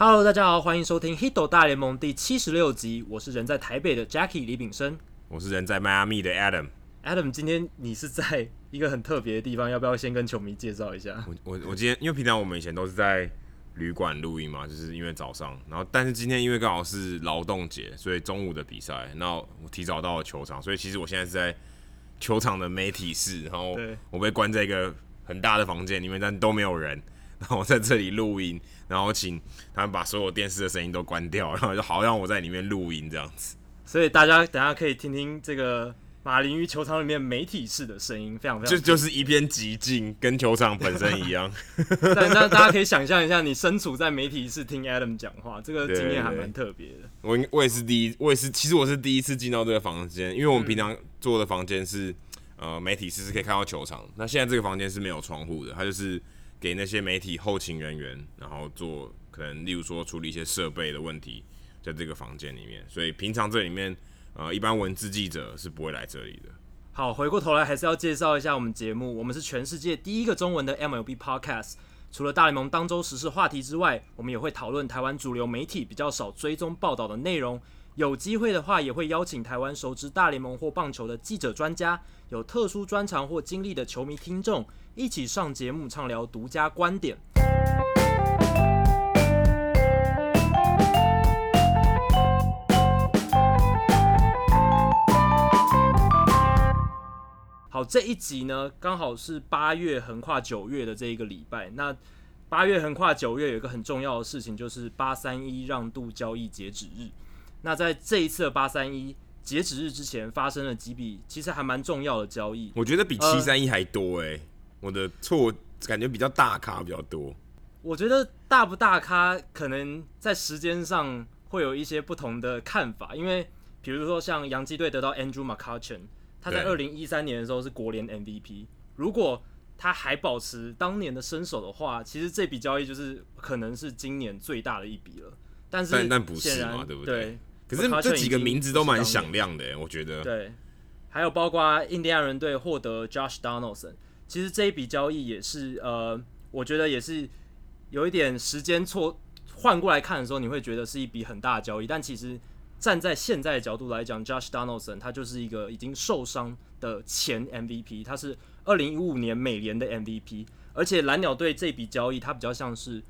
Hello，大家好，欢迎收听《Hito 大联盟》第七十六集。我是人在台北的 Jackie 李炳生，我是人在迈阿密的 Adam。Adam，今天你是在一个很特别的地方，要不要先跟球迷介绍一下？我我我今天因为平常我们以前都是在旅馆录音嘛，就是因为早上，然后但是今天因为刚好是劳动节，所以中午的比赛，那我提早到了球场，所以其实我现在是在球场的媒体室，然后我被关在一个很大的房间里面，但都没有人。然后我在这里录音，然后请他们把所有电视的声音都关掉，然后就好让我在里面录音这样子。所以大家等下可以听听这个马林鱼球场里面媒体室的声音，非常非常就就是一片寂静，跟球场本身一样。但那大家可以想象一下，你身处在媒体室听 Adam 讲话，这个经验还蛮特别的。我我也是第一，我也是，其实我是第一次进到这个房间，因为我们平常坐的房间是呃媒体室是可以看到球场，那现在这个房间是没有窗户的，它就是。给那些媒体后勤人员，然后做可能，例如说处理一些设备的问题，在这个房间里面。所以平常这里面，呃，一般文字记者是不会来这里的。好，回过头来还是要介绍一下我们节目。我们是全世界第一个中文的 MLB Podcast。除了大联盟当周时事话题之外，我们也会讨论台湾主流媒体比较少追踪报道的内容。有机会的话，也会邀请台湾熟知大联盟或棒球的记者、专家，有特殊专长或经历的球迷听众。一起上节目畅聊独家观点。好，这一集呢，刚好是八月横跨九月的这一个礼拜。那八月横跨九月有一个很重要的事情，就是八三一让渡交易截止日。那在这一次的八三一截止日之前，发生了几笔其实还蛮重要的交易。我觉得比七三一还多诶、欸。我的错感觉比较大咖比较多，我觉得大不大咖可能在时间上会有一些不同的看法，因为比如说像洋基队得到 Andrew McCutchen，他在二零一三年的时候是国联 MVP，如果他还保持当年的身手的话，其实这笔交易就是可能是今年最大的一笔了。但是但但不是嘛，对不对？对，可是这几个名字都蛮响亮的，我觉得。对，还有包括印第安人队获得 Josh Donaldson。其实这一笔交易也是，呃，我觉得也是有一点时间错换过来看的时候，你会觉得是一笔很大的交易。但其实站在现在的角度来讲，Josh Donaldson 他就是一个已经受伤的前 MVP，他是二零一五年美联的 MVP，而且蓝鸟队这笔交易他比较像是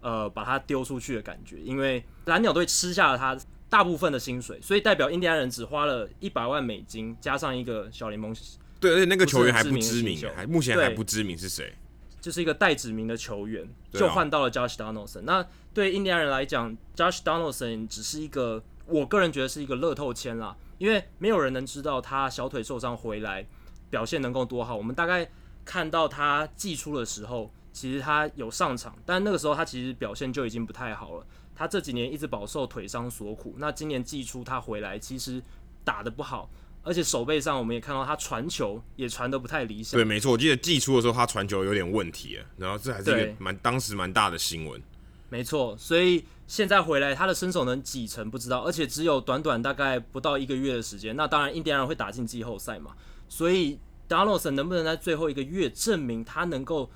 呃把他丢出去的感觉，因为蓝鸟队吃下了他大部分的薪水，所以代表印第安人只花了一百万美金加上一个小联盟。对，而且那个球员还不知名，还目前还不知名是谁，就是一个待指名的球员，就换到了 Josh Donaldson。那对印第安人来讲，Josh Donaldson 只是一个，我个人觉得是一个乐透签啦，因为没有人能知道他小腿受伤回来表现能够多好。我们大概看到他季初的时候，其实他有上场，但那个时候他其实表现就已经不太好了。他这几年一直饱受腿伤所苦，那今年季初他回来，其实打得不好。而且手背上，我们也看到他传球也传的不太理想。对，没错，我记得季初的时候他传球有点问题了，然后这还是一个蛮当时蛮大的新闻。没错，所以现在回来他的身手能几成不知道，而且只有短短大概不到一个月的时间。那当然，印第安人会打进季后赛嘛，所以 Donaldson 能不能在最后一个月证明他能够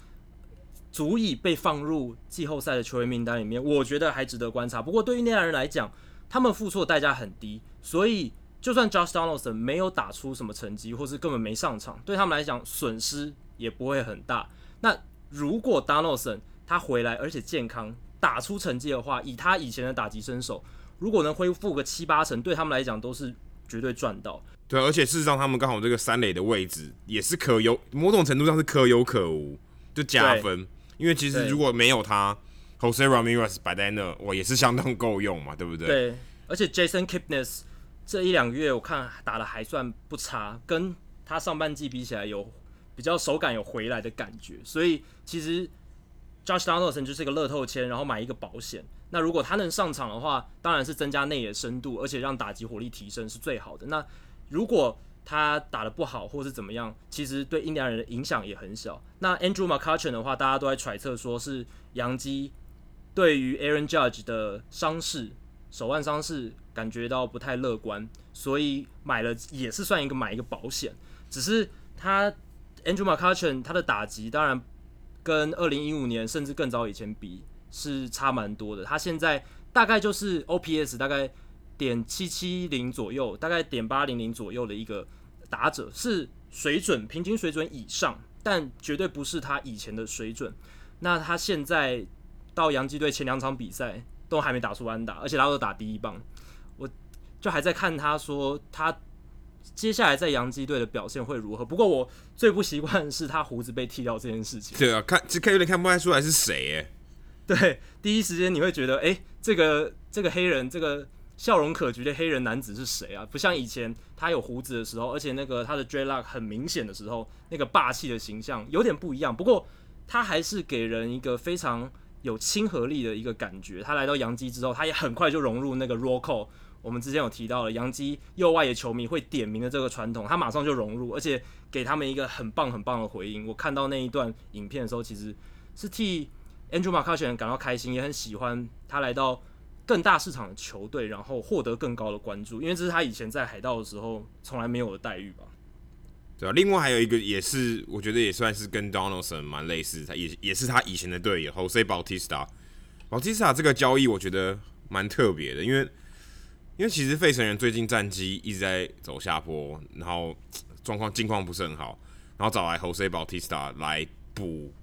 足以被放入季后赛的球员名单里面，我觉得还值得观察。不过对于印第安人来讲，他们付出的代价很低，所以。就算 Josh Donaldson 没有打出什么成绩，或是根本没上场，对他们来讲损失也不会很大。那如果 Donaldson 他回来而且健康，打出成绩的话，以他以前的打击身手，如果能恢复个七八成，对他们来讲都是绝对赚到。对，而且事实上他们刚好这个三垒的位置也是可有，某种程度上是可有可无，就加分。因为其实如果没有他，Jose Ramirez 摆在那，我也是相当够用嘛，对不对？对，而且 Jason Kipnis。这一两个月我看打得还算不差，跟他上半季比起来有比较手感有回来的感觉，所以其实 Josh Donaldson 就是一个乐透签，然后买一个保险。那如果他能上场的话，当然是增加内野深度，而且让打击火力提升是最好的。那如果他打得不好或是怎么样，其实对印第安人的影响也很小。那 Andrew McCutchen 的话，大家都在揣测说是杨基对于 Aaron Judge 的伤势。手腕伤势感觉到不太乐观，所以买了也是算一个买一个保险。只是他 Andrew McCutchen 他的打击当然跟二零一五年甚至更早以前比是差蛮多的。他现在大概就是 OPS 大概点七七零左右，大概点八零零左右的一个打者，是水准平均水准以上，但绝对不是他以前的水准。那他现在到洋基队前两场比赛都还没打出安打，而且他都打第一棒，我就还在看他说他。接下来在洋基队的表现会如何？不过我最不习惯是他胡子被剃掉这件事情。对啊，看这看有点看不太出来是谁哎。对，第一时间你会觉得，哎、欸，这个这个黑人，这个笑容可掬的黑人男子是谁啊？不像以前他有胡子的时候，而且那个他的 dreadlock 很明显的时候，那个霸气的形象有点不一样。不过他还是给人一个非常有亲和力的一个感觉。他来到洋基之后，他也很快就融入那个 roll call。我们之前有提到了洋基右外野球迷会点名的这个传统，他马上就融入，而且给他们一个很棒很棒的回应。我看到那一段影片的时候，其实是替 Andrew McCutchen 感到开心，也很喜欢他来到更大市场的球队，然后获得更高的关注，因为这是他以前在海盗的时候从来没有的待遇吧。对啊，另外还有一个也是，我觉得也算是跟 Donaldson 蛮类似，他也也是他以前的队友 Jose Bautista。Bautista 这个交易我觉得蛮特别的，因为。因为其实费城人最近战绩一直在走下坡，然后状况近况不是很好，然后找来 Jose Bautista 来补，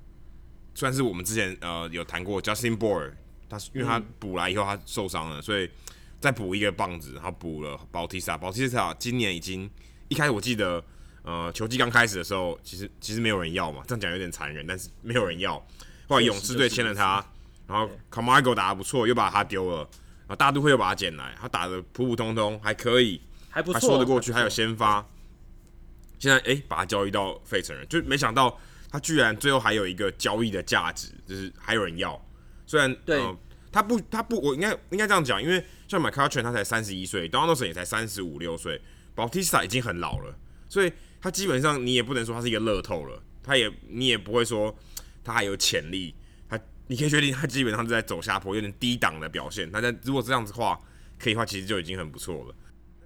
算是我们之前呃有谈过 Justin Bour，他因为他补来以后他受伤了，所以再补一个棒子，然后补了 Bautista。Bautista 今年已经一开始我记得呃球季刚开始的时候，其实其实没有人要嘛，这样讲有点残忍，但是没有人要。后来勇士队签了他，然后 Camargo 打的不错，又把他丢了。然后大都会又把他捡来，他打的普普通通，还可以，还不错，还说得过去，还，还有先发。现在哎、欸，把他交易到费城人，就没想到他居然最后还有一个交易的价值，就是还有人要。虽然对、呃，他不，他不，我应该应该这样讲，因为像 McCutchen 他才三十一岁，Donaldson 也才三十五六岁，Bautista 已经很老了，所以他基本上你也不能说他是一个乐透了，他也你也不会说他还有潜力。他你可以确定他基本上是在走下坡，有点低档的表现。那但如果这样子的话，可以的话，其实就已经很不错了。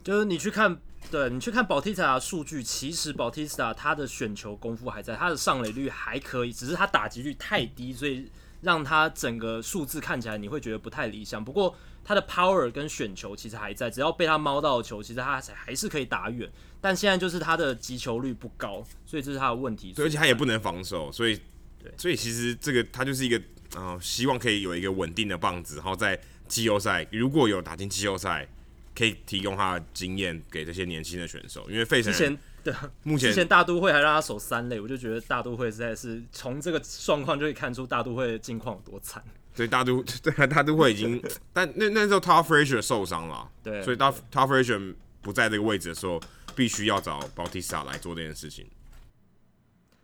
就是你去看，对你去看保蒂斯塔的数据，其实保蒂斯塔他的选球功夫还在，他的上垒率还可以，只是他打击率太低，所以让他整个数字看起来你会觉得不太理想。不过他的 power 跟选球其实还在，只要被他猫到的球，其实他还是可以打远。但现在就是他的击球率不高，所以这是他的问题。对，而且他也不能防守，所以对，所以其实这个他就是一个。然后希望可以有一个稳定的棒子，然后在季后赛如果有打进季后赛，可以提供他的经验给这些年轻的选手。因为费城对目前之前大都会还让他守三垒，我就觉得大都会实在是从这个状况就可以看出大都会的境况有多惨。对，大都对大都会已经，但那那时候 Todd Frazier 受伤了，对，所以当 Todd Frazier 不在这个位置的时候，必须要找 Bautista 来做这件事情。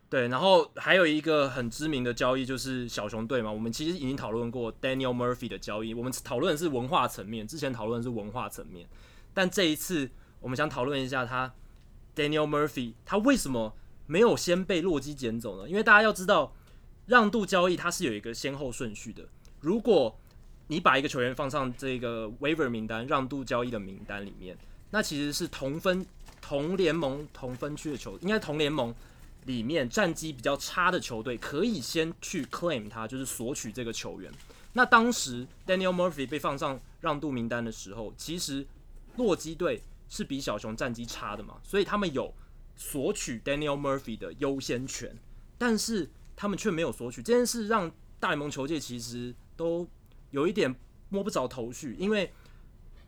对，然后还有一个很知名的交易就是小熊队嘛。我们其实已经讨论过 Daniel Murphy 的交易，我们讨论的是文化层面，之前讨论的是文化层面，但这一次我们想讨论一下他 Daniel Murphy 他为什么没有先被洛基捡走呢？因为大家要知道，让渡交易它是有一个先后顺序的。如果你把一个球员放上这个 waiver 名单，让渡交易的名单里面，那其实是同分同联盟同分区的球，应该同联盟。里面战绩比较差的球队可以先去 claim 他，就是索取这个球员。那当时 Daniel Murphy 被放上让渡名单的时候，其实洛基队是比小熊战绩差的嘛，所以他们有索取 Daniel Murphy 的优先权，但是他们却没有索取这件事，让大联盟球界其实都有一点摸不着头绪，因为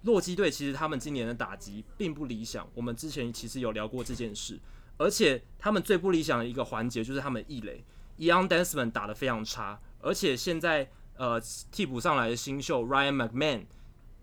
洛基队其实他们今年的打击并不理想，我们之前其实有聊过这件事。而且他们最不理想的一个环节就是他们的异垒，Ian Desmond 打得非常差，而且现在呃替补上来的新秀 Ryan McMahon，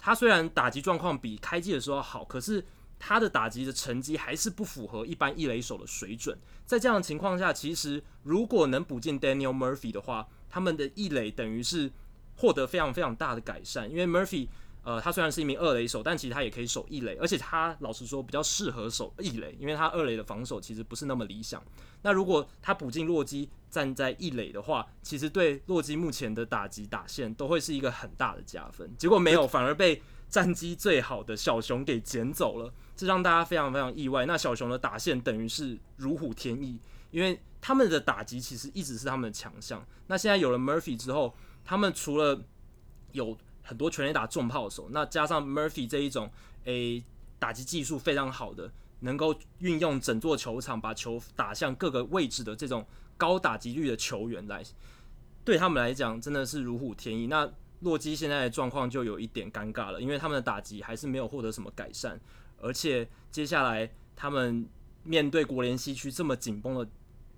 他虽然打击状况比开季的时候好，可是他的打击的成绩还是不符合一般异垒手的水准。在这样的情况下，其实如果能补进 Daniel Murphy 的话，他们的异垒等于是获得非常非常大的改善，因为 Murphy。呃，他虽然是一名二垒手，但其实他也可以守一垒，而且他老实说比较适合守一垒，因为他二垒的防守其实不是那么理想。那如果他补进洛基站在一垒的话，其实对洛基目前的打击打线都会是一个很大的加分。结果没有，反而被战绩最好的小熊给捡走了，这让大家非常非常意外。那小熊的打线等于是如虎添翼，因为他们的打击其实一直是他们的强项。那现在有了 Murphy 之后，他们除了 有很多全垒打重炮手，那加上 Murphy 这一种诶、打击技术非常好的，能够运用整座球场把球打向各个位置的这种高打击率的球员来，对他们来讲真的是如虎添翼。那洛基现在的状况就有一点尴尬了，因为他们的打击还是没有获得什么改善，而且接下来他们面对国联西区这么紧绷的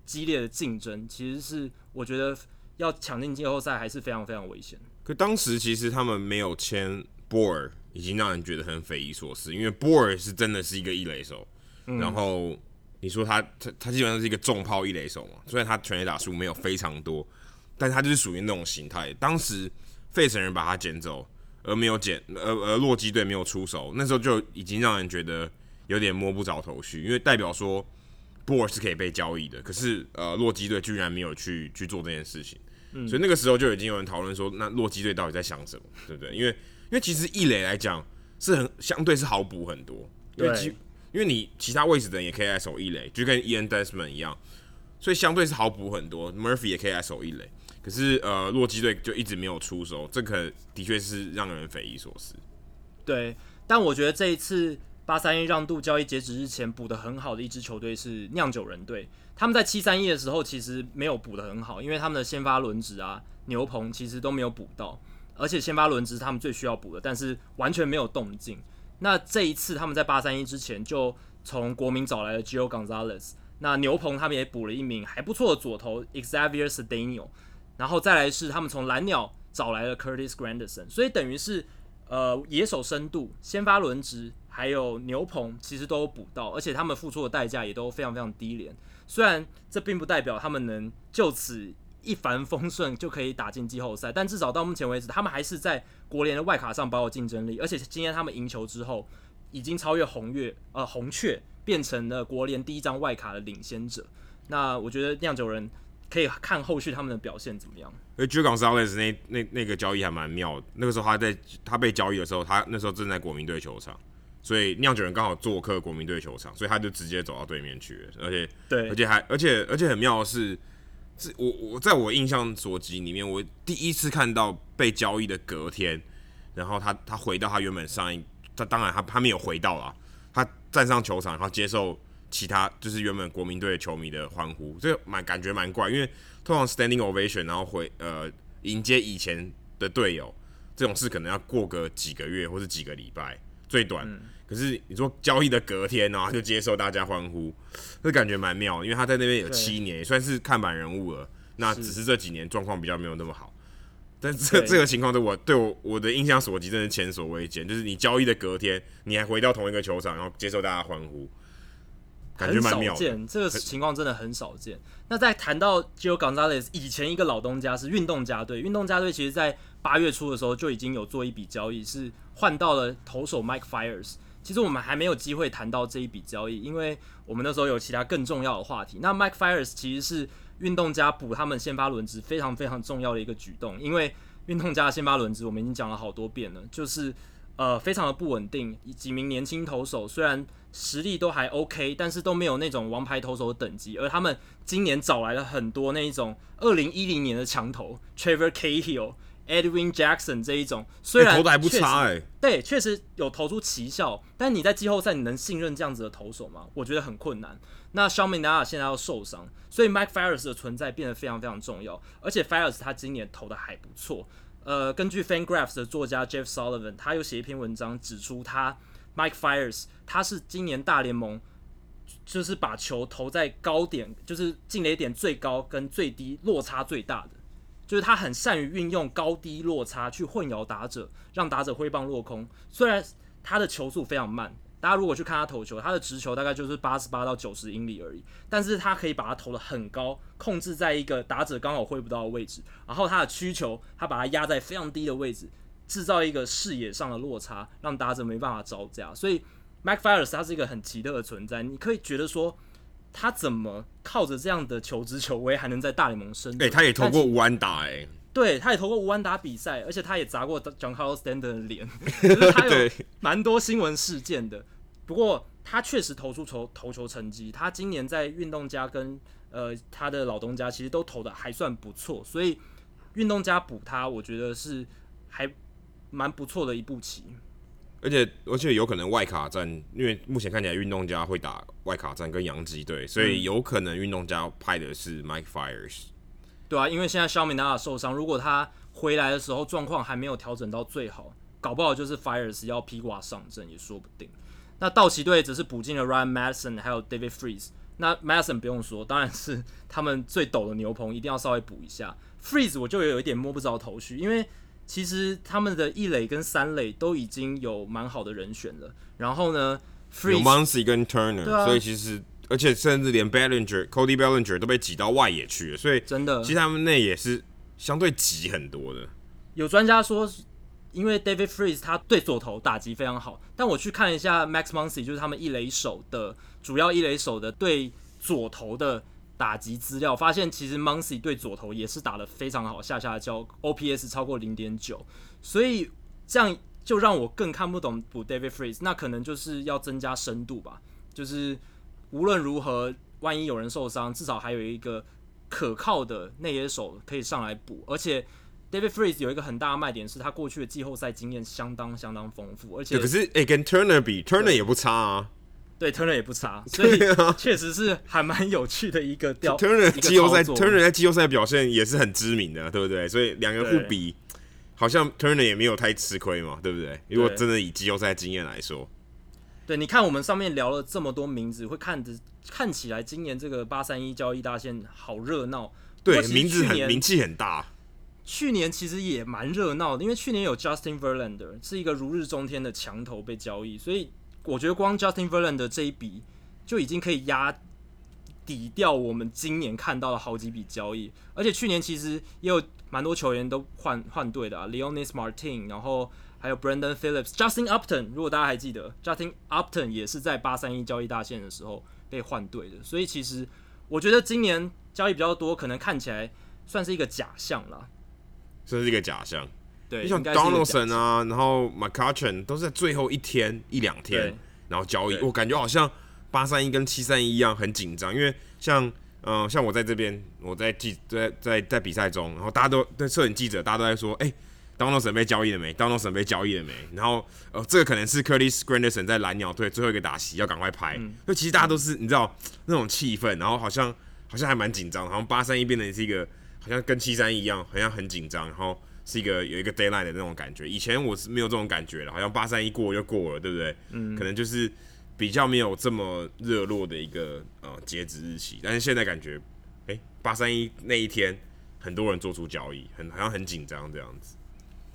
激烈的竞争，其实是我觉得要抢进季后赛还是非常非常危险。可当时其实他们没有签波尔，已经让人觉得很匪夷所思，因为波尔是真的是一个一垒手，嗯、然后你说他他他基本上是一个重炮一垒手嘛，虽然他全垒打数没有非常多，但他就是属于那种形态。当时费城人把他捡走，而没有捡，而而洛基队没有出手，那时候就已经让人觉得有点摸不着头绪，因为代表说波尔是可以被交易的，可是呃洛基队居然没有去去做这件事情。所以那个时候就已经有人讨论说，那洛基队到底在想什么，对不对？因为因为其实一垒来讲是很相对是好补很多，因为其因为你其他位置的人也可以来守一垒，就跟 Ian Desmond 一样，所以相对是好补很多。Murphy 也可以来守一垒，可是呃洛基队就一直没有出手，这可的确是让人匪夷所思。对，但我觉得这一次八三一让渡交易截止日前补的很好的一支球队是酿酒人队。他们在七三一的时候其实没有补得很好，因为他们的先发轮值啊牛棚其实都没有补到，而且先发轮值是他们最需要补的，但是完全没有动静。那这一次他们在八三一之前就从国民找来了 Gio Gonzalez，那牛棚他们也补了一名还不错的左投 Xavier Cedeno，然后再来是他们从蓝鸟找来了 Curtis Granderson，所以等于是呃野手深度、先发轮值还有牛棚其实都有补到，而且他们付出的代价也都非常非常低廉。虽然这并不代表他们能就此一帆风顺就可以打进季后赛，但至少到目前为止，他们还是在国联的外卡上保有竞争力。而且今天他们赢球之后，已经超越红月呃红雀，变成了国联第一张外卡的领先者。那我觉得酿酒人可以看后续他们的表现怎么样。而 Gio Gonzalez 那那那个交易还蛮妙的，那个时候他在他被交易的时候，他那时候正在国民队球场。所以酿酒人刚好做客国民队球场，所以他就直接走到对面去了，而且对，而且还而且而且很妙的是，是我我在我印象所及里面，我第一次看到被交易的隔天，然后他他回到他原本上一，他当然他他没有回到啦，他站上球场，然后接受其他就是原本国民队球迷的欢呼，这个蛮感觉蛮怪，因为通常 standing ovation 然后回呃迎接以前的队友这种事，可能要过个几个月或是几个礼拜，最短。嗯可是你说交易的隔天呢，就接受大家欢呼，这感觉蛮妙的，因为他在那边有七年，也算是看板人物了。那只是这几年状况比较没有那么好，但这这个情况对我对我我的印象所及，真的是前所未见。就是你交易的隔天，你还回到同一个球场，然后接受大家欢呼，感觉蛮妙的。见，这个情况真的很少见。那在谈到 Gio Gonzalez 以前一个老东家是运动家队，运动家队其实在八月初的时候就已经有做一笔交易，是换到了投手 Mike Fiers。其实我们还没有机会谈到这一笔交易，因为我们那时候有其他更重要的话题。那 Mike Fires 其实是运动家补他们先发轮值非常非常重要的一个举动，因为运动家的先发轮值我们已经讲了好多遍了，就是呃非常的不稳定，几名年轻投手虽然实力都还 OK，但是都没有那种王牌投手的等级，而他们今年找来了很多那一种二零一零年的强投 Trevor Cahill。Edwin Jackson 这一种虽然、欸、投的还不差哎、欸，对，确实有投出奇效，但你在季后赛你能信任这样子的投手吗？我觉得很困难。那 Sean Manaea 现在要受伤，所以 Mike Fiers 的存在变得非常非常重要。而且 Fiers 他今年投的还不错。呃，根据 FanGraphs 的作家 Jeff Sullivan，他又写一篇文章指出他，他 Mike Fiers 他是今年大联盟就是把球投在高点，就是进垒点最高跟最低落差最大的。就是他很善于运用高低落差去混淆打者，让打者挥棒落空。虽然他的球速非常慢，大家如果去看他投球，他的直球大概就是八十八到九十英里而已，但是他可以把它投得很高，控制在一个打者刚好挥不到的位置。然后他的曲球，他把它压在非常低的位置，制造一个视野上的落差，让打者没办法招架。所以 Mike Fiers 他是一个很奇特的存在，你可以觉得说。他怎么靠着这样的求知求威还能在大联盟生存？哎、欸，他也投过无安打，哎，对，他也投过无安打比赛，而且他也砸过 Giancarlo Stanton 的脸，就是他有蛮多新闻事件的。不过他确实投出球投球成绩，他今年在运动家跟呃他的老东家其实都投的还算不错，所以运动家补他，我觉得是还蛮不错的一步棋。而且而且有可能外卡战，因为目前看起来运动家会打外卡战跟洋基队，所以有可能运动家派的是 Mike Fiers。对啊，因为现在肖米纳受伤，如果他回来的时候状况还没有调整到最好，搞不好就是 Fiers 要披挂上阵也说不定。那道奇队只是补进了 Ryan Madison 还有 David Freese。那 Madison 不用说，当然是 他们最陡的牛棚，一定要稍微补一下。Freese 我就有一点摸不着头绪，因为。其实他们的一垒跟三垒都已经有蛮好的人选了，然后呢有 Muncy 跟 Turner，、啊、所以其实而且甚至连 Bellinger、Cody Bellinger 都被挤到外野去了，所以真的，其实他们内也是相对挤很多的。有专家说，因为 David Freeze 他对左投打击非常好，但我去看一下 Max Muncy，就是他们一垒手的主要一垒手的对左投的。打击资料发现，其实 Muncy 对左投也是打得非常好，下下焦 OPS 超过零点九，所以这样就让我更看不懂补 David Freese，那可能就是要增加深度吧。就是无论如何，万一有人受伤，至少还有一个可靠的内野手可以上来补。而且 David Freese 有一个很大的卖点是他过去的季后赛经验相当相当丰富，而且可是诶、跟 Turner 比，Turner 也不差啊。对，Turner 也不差，所以确实是还蛮有趣的一个调。Turner 季后赛，Turner 在季后赛表现也是很知名的，对不对？所以两个互比，好像 Turner 也没有太吃亏嘛，对不对？如果真的以季后赛经验来说，对，你看我们上面聊了这么多名字，会看着看起来今年这个八三一交易大线好热闹。对，名字很名气很大。去年其实也蛮热闹的，因为去年有 Justin Verlander 是一个如日中天的墙头被交易，所以。我觉得光 Justin Verlander 的这一笔就已经可以压抵掉我们今年看到的好几笔交易，而且去年其实也有蛮多球员都换换队的啊，Leonis Martin，然后还有 Brandon Phillips，Justin Upton，如果大家还记得，Justin Upton 也是在八三一交易大线的时候被换队的，所以其实我觉得今年交易比较多，可能看起来算是一个假象啦，算是一个假象。对，你像 Donaldson 啊，然后 McCutchen 都是在最后一天一两天，然后交易。我感觉好像八三一跟七三一一样很紧张，因为像嗯、呃，像我在这边，我在记在在在比赛中，然后大家都对摄影记者，大家都在说，哎、欸、，Donaldson 被交易了没？Donaldson 被交易了没？然后呃，这个可能是 Curtis Granderson 在蓝鸟队最后一个打席，要赶快拍。嗯，就其实大家都是你知道那种气氛，然后好像好像还蛮紧张，好像八三一变成是一个好像跟七三一一样，好像很紧张，然后。是一个有一个 deadline 的那种感觉，以前我是没有这种感觉的，好像八三一过就过了，对不对？嗯，可能就是比较没有这么热络的一个呃截止日期，但是现在感觉，诶，八三一那一天很多人做出交易，很好像很紧张这样子。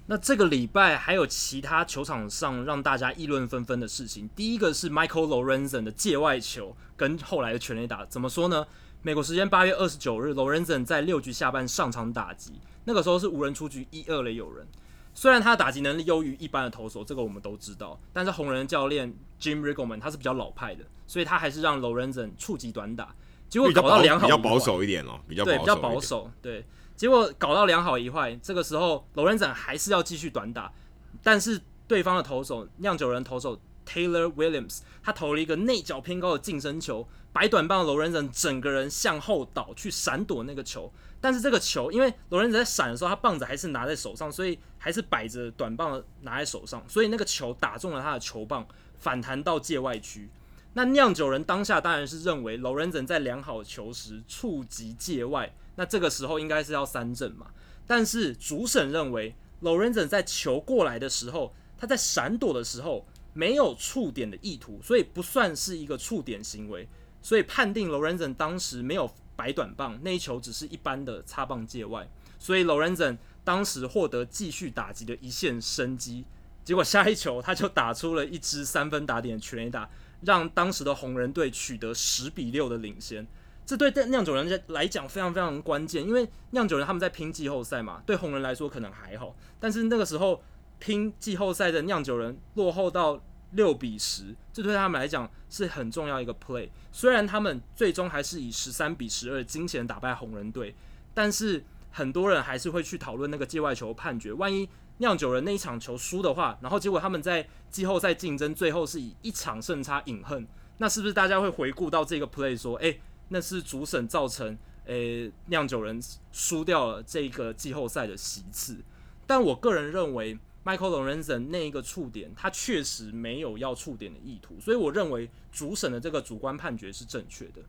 那这个礼拜还有其他球场上让大家议论纷纷的事情，第一个是 Michael Lorenzen 的界外球跟后来的全垒打，怎么说呢？美国时间八月二十九日，Lorenzen 在六局下半上场打击。那个时候是无人出局，一二垒有人。虽然他的打击能力优于一般的投手，这个我们都知道，但是红人教练 Jim Riggleman 他是比较老派的，所以他还是让 Lorenzen 触及短打，结果搞到两好比较保守一点哦，比较对比较保守，对，结果搞到两好一坏，这个时候 Lorenzen 还是要继续短打，但是对方的投手酿酒人投手 Taylor Williams 他投了一个内角偏高的近身球，摆短棒的 Lorenzen 整个人向后倒去闪躲那个球。但是这个球，因为罗伦兹在闪的时候，他棒子还是拿在手上，所以还是摆着短棒拿在手上，所以那个球打中了他的球棒，反弹到界外区。那酿酒人当下当然是认为罗伦兹在良好球时触及界外，那这个时候应该是要三振嘛。但是主审认为罗伦兹在球过来的时候，他在闪躲的时候没有触点的意图，所以不算是一个触点行为，所以判定罗伦兹当时没有。白短棒那一球只是一般的擦棒界外，所以 Lorenzen 当时获得继续打击的一线生机。结果下一球他就打出了一支三分打点的全垒打，让当时的红人队取得十比六的领先。这对酿酒人来讲非常非常关键，因为酿酒人他们在拼季后赛嘛，对红人来说可能还好，但是那个时候拼季后赛的酿酒人落后到。六比十，这对他们来讲是很重要一个 play。虽然他们最终还是以十三比十二惊险打败红人队，但是很多人还是会去讨论那个界外球判决。万一酿酒人那一场球输的话，然后结果他们在季后赛竞争最后是以一场胜差饮恨，那是不是大家会回顾到这个 play 说，诶，那是主审造成诶酿酒人输掉了这个季后赛的席次。但我个人认为，Michael Lorenzen 那一个触点，他确实没有要触点的意图，所以我认为主审的这个主观判决是正确的，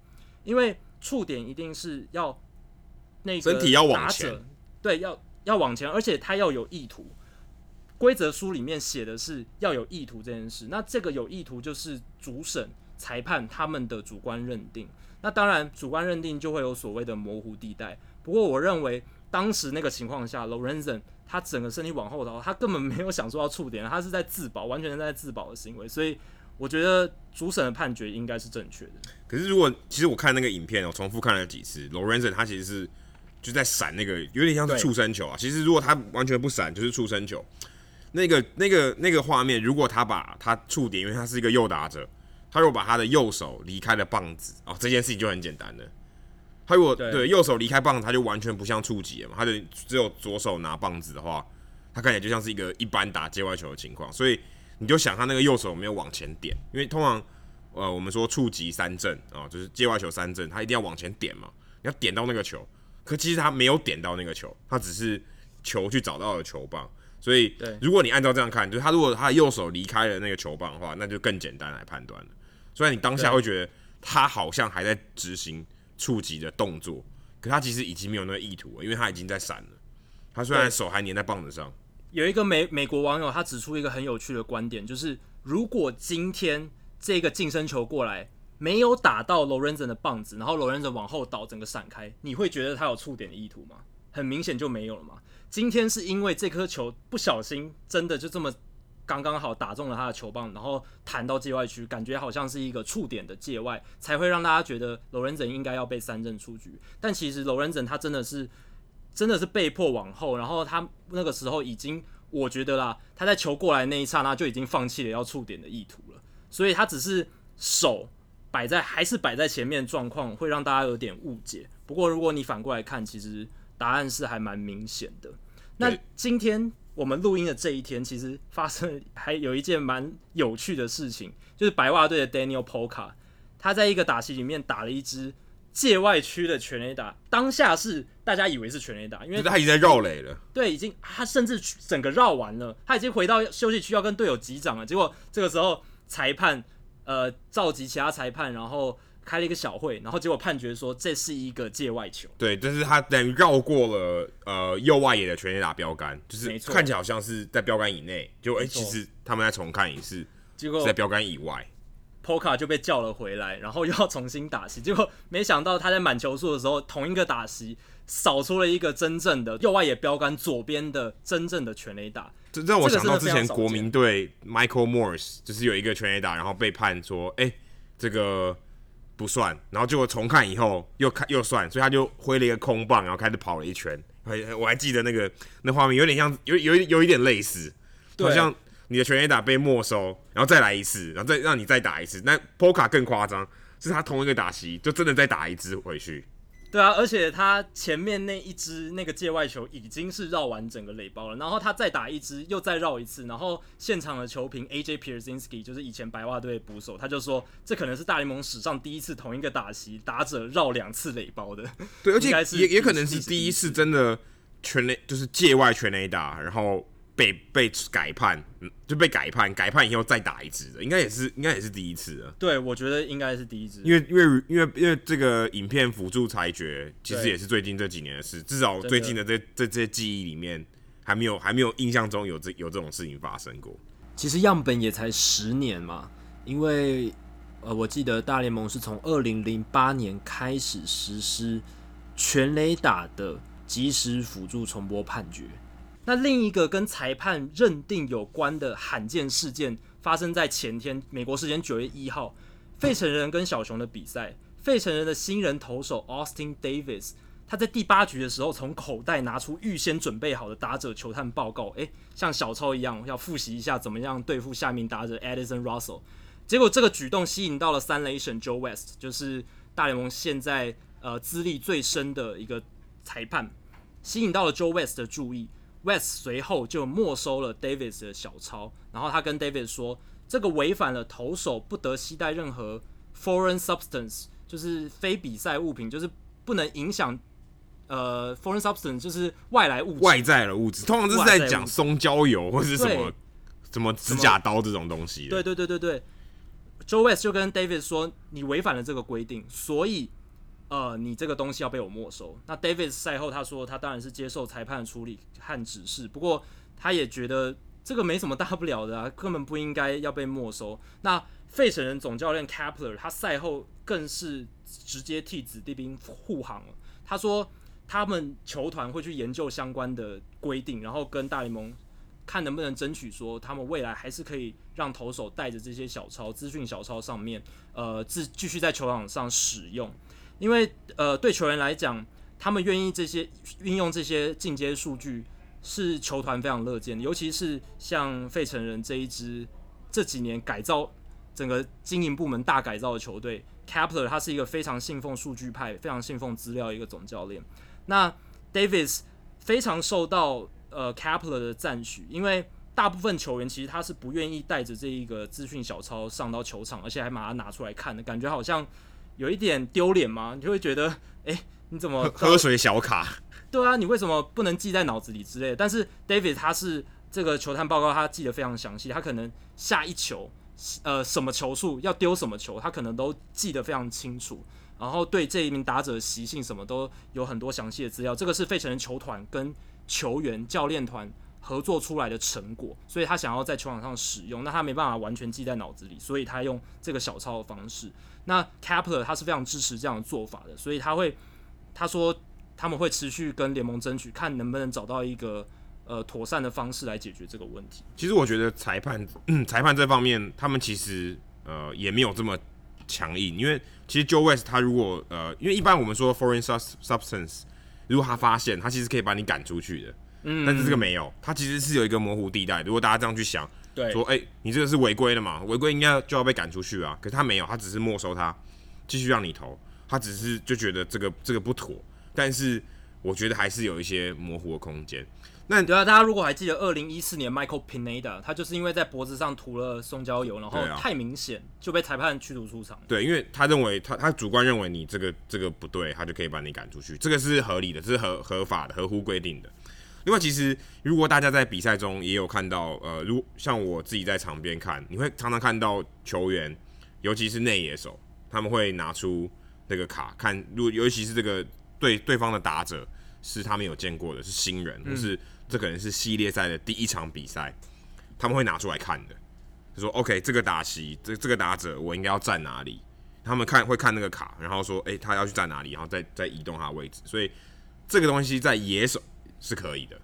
因为触点一定是要那个身体要往前，对，要要往前，而且他要有意图。规则书里面写的是要有意图这件事，那这个有意图就是主审裁判他们的主观认定。那当然，主观认定就会有所谓的模糊地带。不过，我认为当时那个情况下，Lorenzen 他整个身体往后倒，他根本没有想说要触点，他是在自保，完全是在自保的行为。所以，我觉得主审的判决应该是正确的。可是，如果其实我看那个影片，我重复看了几次，Lorenzen 他其实是就在闪那个，有点像是触身球啊。其实，如果他完全不闪，就是触身球。那个、那个、那个画面，如果他把他触点，因为他是一个右打者，他如果把他的右手离开了棒子，哦，这件事情就很简单了。他如果对，对右手离开棒子，他就完全不像触及了嘛，他就只有左手拿棒子的话，他看起来就像是一个一般打界外球的情况。所以你就想他那个右手没有往前点，因为通常呃我们说触及三振啊，就是界外球三振，他一定要往前点嘛，你要点到那个球，可其实他没有点到那个球，他只是球去找到了球棒。所以，如果你按照这样看，就是他如果他的右手离开了那个球棒的话，那就更简单来判断了。虽然你当下会觉得他好像还在执行触及的动作，可他其实已经没有那个意图了，因为他已经在闪了。他虽然手还粘在棒子上。有一个美美国网友他指出一个很有趣的观点，就是如果今天这个近身球过来没有打到 Lorenzen 的棒子，然后 Lorenzen 往后倒，整个闪开，你会觉得他有触点的意图吗？很明显就没有了嘛。今天是因为这颗球不小心真的就这么刚刚好打中了他的球棒，然后弹到界外区，感觉好像是一个触点的界外，才会让大家觉得 Lorenzen 应该要被三振出局。但其实 Lorenzen 他真的是真的是被迫往后，然后他那个时候已经我觉得啦，他在球过来那一刹那就已经放弃了要触点的意图了，所以他只是手摆在还是摆在前面状况，会让大家有点误解。不过如果你反过来看，其实。答案是还蛮明显的。那今天我们录音的这一天，其实发生还有一件蛮有趣的事情，就是白袜队的 Daniel Polka，他在一个打席里面打了一支界外区的全垒打，当下是大家以为是全垒打，因为他已经在绕垒了。对，已经他甚至整个绕完了，他已经回到休息区要跟队友击掌了。结果这个时候裁判呃召集其他裁判，然后。开了一个小会，然后结果判决说这是一个界外球。对，但是他等于绕过了呃右外野的全垒打标杆，就是看起来好像是在标杆以内，就哎、欸、其实他们在重看一次，结果在标杆以外，Polka 就被叫了回来，然后又要重新打席，结果没想到他在满球数的时候，同一个打席扫出了一个真正的右外野标杆左边的真正的全垒打。这让我想到之前国民队 Michael Morse 就是有一个全垒打，然后被判说哎、欸、这个。不算，然后结果重看以后又看又算，所以他就挥了一个空棒，然后开始跑了一圈。我还记得那个那画面有点像，有有有一点类似，好像你的全垒打被没收，然后再来一次，然后再让你再打一次。那 Palka 更夸张，是他同一个打席就真的再打一支回去。对啊，而且他前面那一支那个界外球已经是绕完整个垒包了，然后他再打一支又再绕一次，然后现场的球评 AJ Pierzynski 就是以前白袜队捕手，他就说这可能是大联盟史上第一次同一个打席打者绕两次垒包的。对，而且也也可能是第一次真的全垒就是界外全垒打，然后。被被改判，就被改判，改判以后再打一次的，应该也是，应该也是第一次啊。对，我觉得应该是第一次，因为因为因为因为这个影片辅助裁决，其实也是最近这几年的事，至少最近的这这这些记忆里面，还没有还没有印象中有这有这种事情发生过。其实样本也才十年嘛，因为呃，我记得大联盟是从二零零八年开始实施全垒打的即时辅助重播判决。那另一个跟裁判认定有关的罕见事件，发生在前天，美国时间九月一号，费城人跟小熊的比赛。费城人的新人投手 Austin Davis，他在第八局的时候，从口袋拿出预先准备好的打者球探报告，诶、像小抄一样，要复习一下怎么样对付下面打者 Edison Russell。结果这个举动吸引到了三垒审 Joe West，就是大联盟现在呃资历最深的一个裁判，吸引到了 Joe West 的注意。West 随后就没收了 Davis 的小抄，然后他跟 Davis 说，这个违反了投手不得携带任何 foreign substance，就是非比赛物品，就是不能影响呃 foreign substance，就是外来物质，外在的物质，通常就是在讲松焦油或是什么什么指甲刀这种东西。对对对对对，Joe West 就跟 Davis 说，你违反了这个规定，所以呃，你这个东西要被我没收。那 Davis 赛后他说，他当然是接受裁判处理和指示，不过他也觉得。这个没什么大不了的啊，根本不应该要被没收。那费城人总教练 Kapler 他赛后更是直接替子弟兵护航了。他说他们球团会去研究相关的规定，然后跟大联盟看能不能争取说他们未来还是可以让投手带着这些小抄资讯小抄上面，呃，自继续在球场上使用。因为呃，对球员来讲，他们愿意这些运用这些进阶数据。是球团非常乐见的，尤其是像费城人这一支这几年改造整个经营部门大改造的球队，Kapler 他是一个非常信奉数据派、非常信奉资料一个总教练。那 Davis 非常受到呃 Kapler 的赞许，因为大部分球员其实他是不愿意带着这一个资讯小抄上到球场，而且还把它拿出来看的，感觉好像有一点丢脸吗，你就会觉得，哎、欸，你怎么喝水小卡？对啊，你为什么不能记在脑子里之类的？但是 David 他是这个球探报告，他记得非常详细，他可能下一球，呃，什么球数要丢什么球，他可能都记得非常清楚。然后对这一名打者的习性什么都有很多详细的资料。这个是费城人球团跟球员教练团合作出来的成果，所以他想要在球场上使用，那他没办法完全记在脑子里，所以他用这个小抄的方式。那 Kapler 他是非常支持这样的做法的，所以他会他说。他们会持续跟联盟争取，看能不能找到一个呃妥善的方式来解决这个问题。其实我觉得裁判，嗯，裁判这方面，他们其实呃也没有这么强硬，因为其实 Joe West 他如果呃，因为一般我们说 foreign substance，如果他发现，他其实可以把你赶出去的。嗯，但是这个没有，他其实是有一个模糊地带。如果大家这样去想，对，说哎、欸，你这个是违规的嘛？违规应该就要被赶出去啊。可是他没有，他只是没收他，继续让你投。他只是就觉得这个这个不妥。但是我觉得还是有一些模糊的空间。那对啊，大家如果还记得二零一四年 Michael Pineda，他就是因为在脖子上涂了松焦油，然后太明显就被裁判驱逐出场。对，因为他认为他他主观认为你这个这个不对，他就可以把你赶出去，这个是合理的，这是合合法的，合乎规定的。另外，其实如果大家在比赛中也有看到，呃，如像我自己在场边看，你会常常看到球员，尤其是内野手，他们会拿出那个卡看，如尤其是这个。对对方的打者是他们有见过的，是新人，或是这可能是系列赛的第一场比赛，他们会拿出来看的。就说 OK，这个打席，这这个打者我应该要站哪里？他们看会看那个卡，然后说，诶，他要去站哪里，然后再再移动他的位置。所以这个东西在野手是可以的，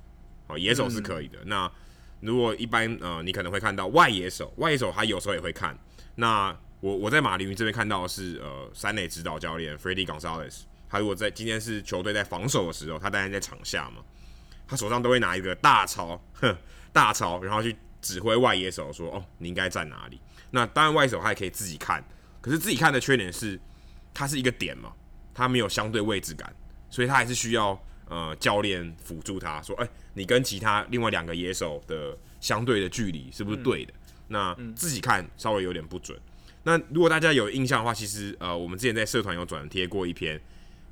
哦，野手是可以的。嗯、那如果一般呃，你可能会看到外野手，外野手他有时候也会看。那我我在马林鱼这边看到的是呃，三垒指导教练 Freddie Gonzalez。他如果在今天是球队在防守的时候，他当然在场下嘛，他手上都会拿一个大抄，哼，大抄，然后去指挥外野手说：“哦，你应该站哪里？”那当然外野手他也可以自己看，可是自己看的缺点是，它是一个点嘛，它没有相对位置感，所以他还是需要呃教练辅助他说：“哎、你跟其他另外两个野手的相对的距离是不是对的？”、那自己看稍微有点不准。那如果大家有印象的话，其实呃我们之前在社团有转贴过一篇。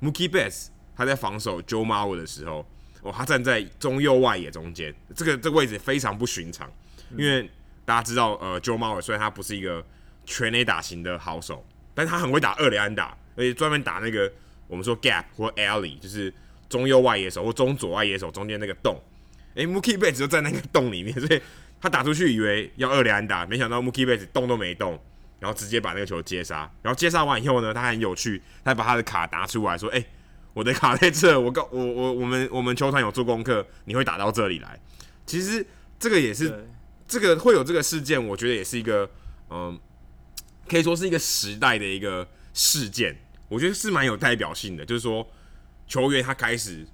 Mookie Betts 他在防守 Joe Mauer 的时候，哦，他站在中右外野中间，这个这个位置非常不寻常，因为大家知道，呃，Joe Mauer 虽然他不是一个全垒打型的好手，但他很会打二垒安打，而且专门打那个我们说 gap 或 alley，就是中右外野手或中左外野手中间那个洞。诶，Mookie Betts 就在那个洞里面，所以他打出去以为要二连安打，没想到 Mookie Betts 动都没动。然后直接把那个球接杀，然后接杀完以后呢，他很有趣，他把他的卡拿出来说：“诶、欸，我的卡在这，我告我我我们我们球团有做功课，你会打到这里来。”其实这个也是这个会有这个事件，我觉得也是一个嗯，可以说是一个时代的一个事件，我觉得是蛮有代表性的。就是说，球员他开始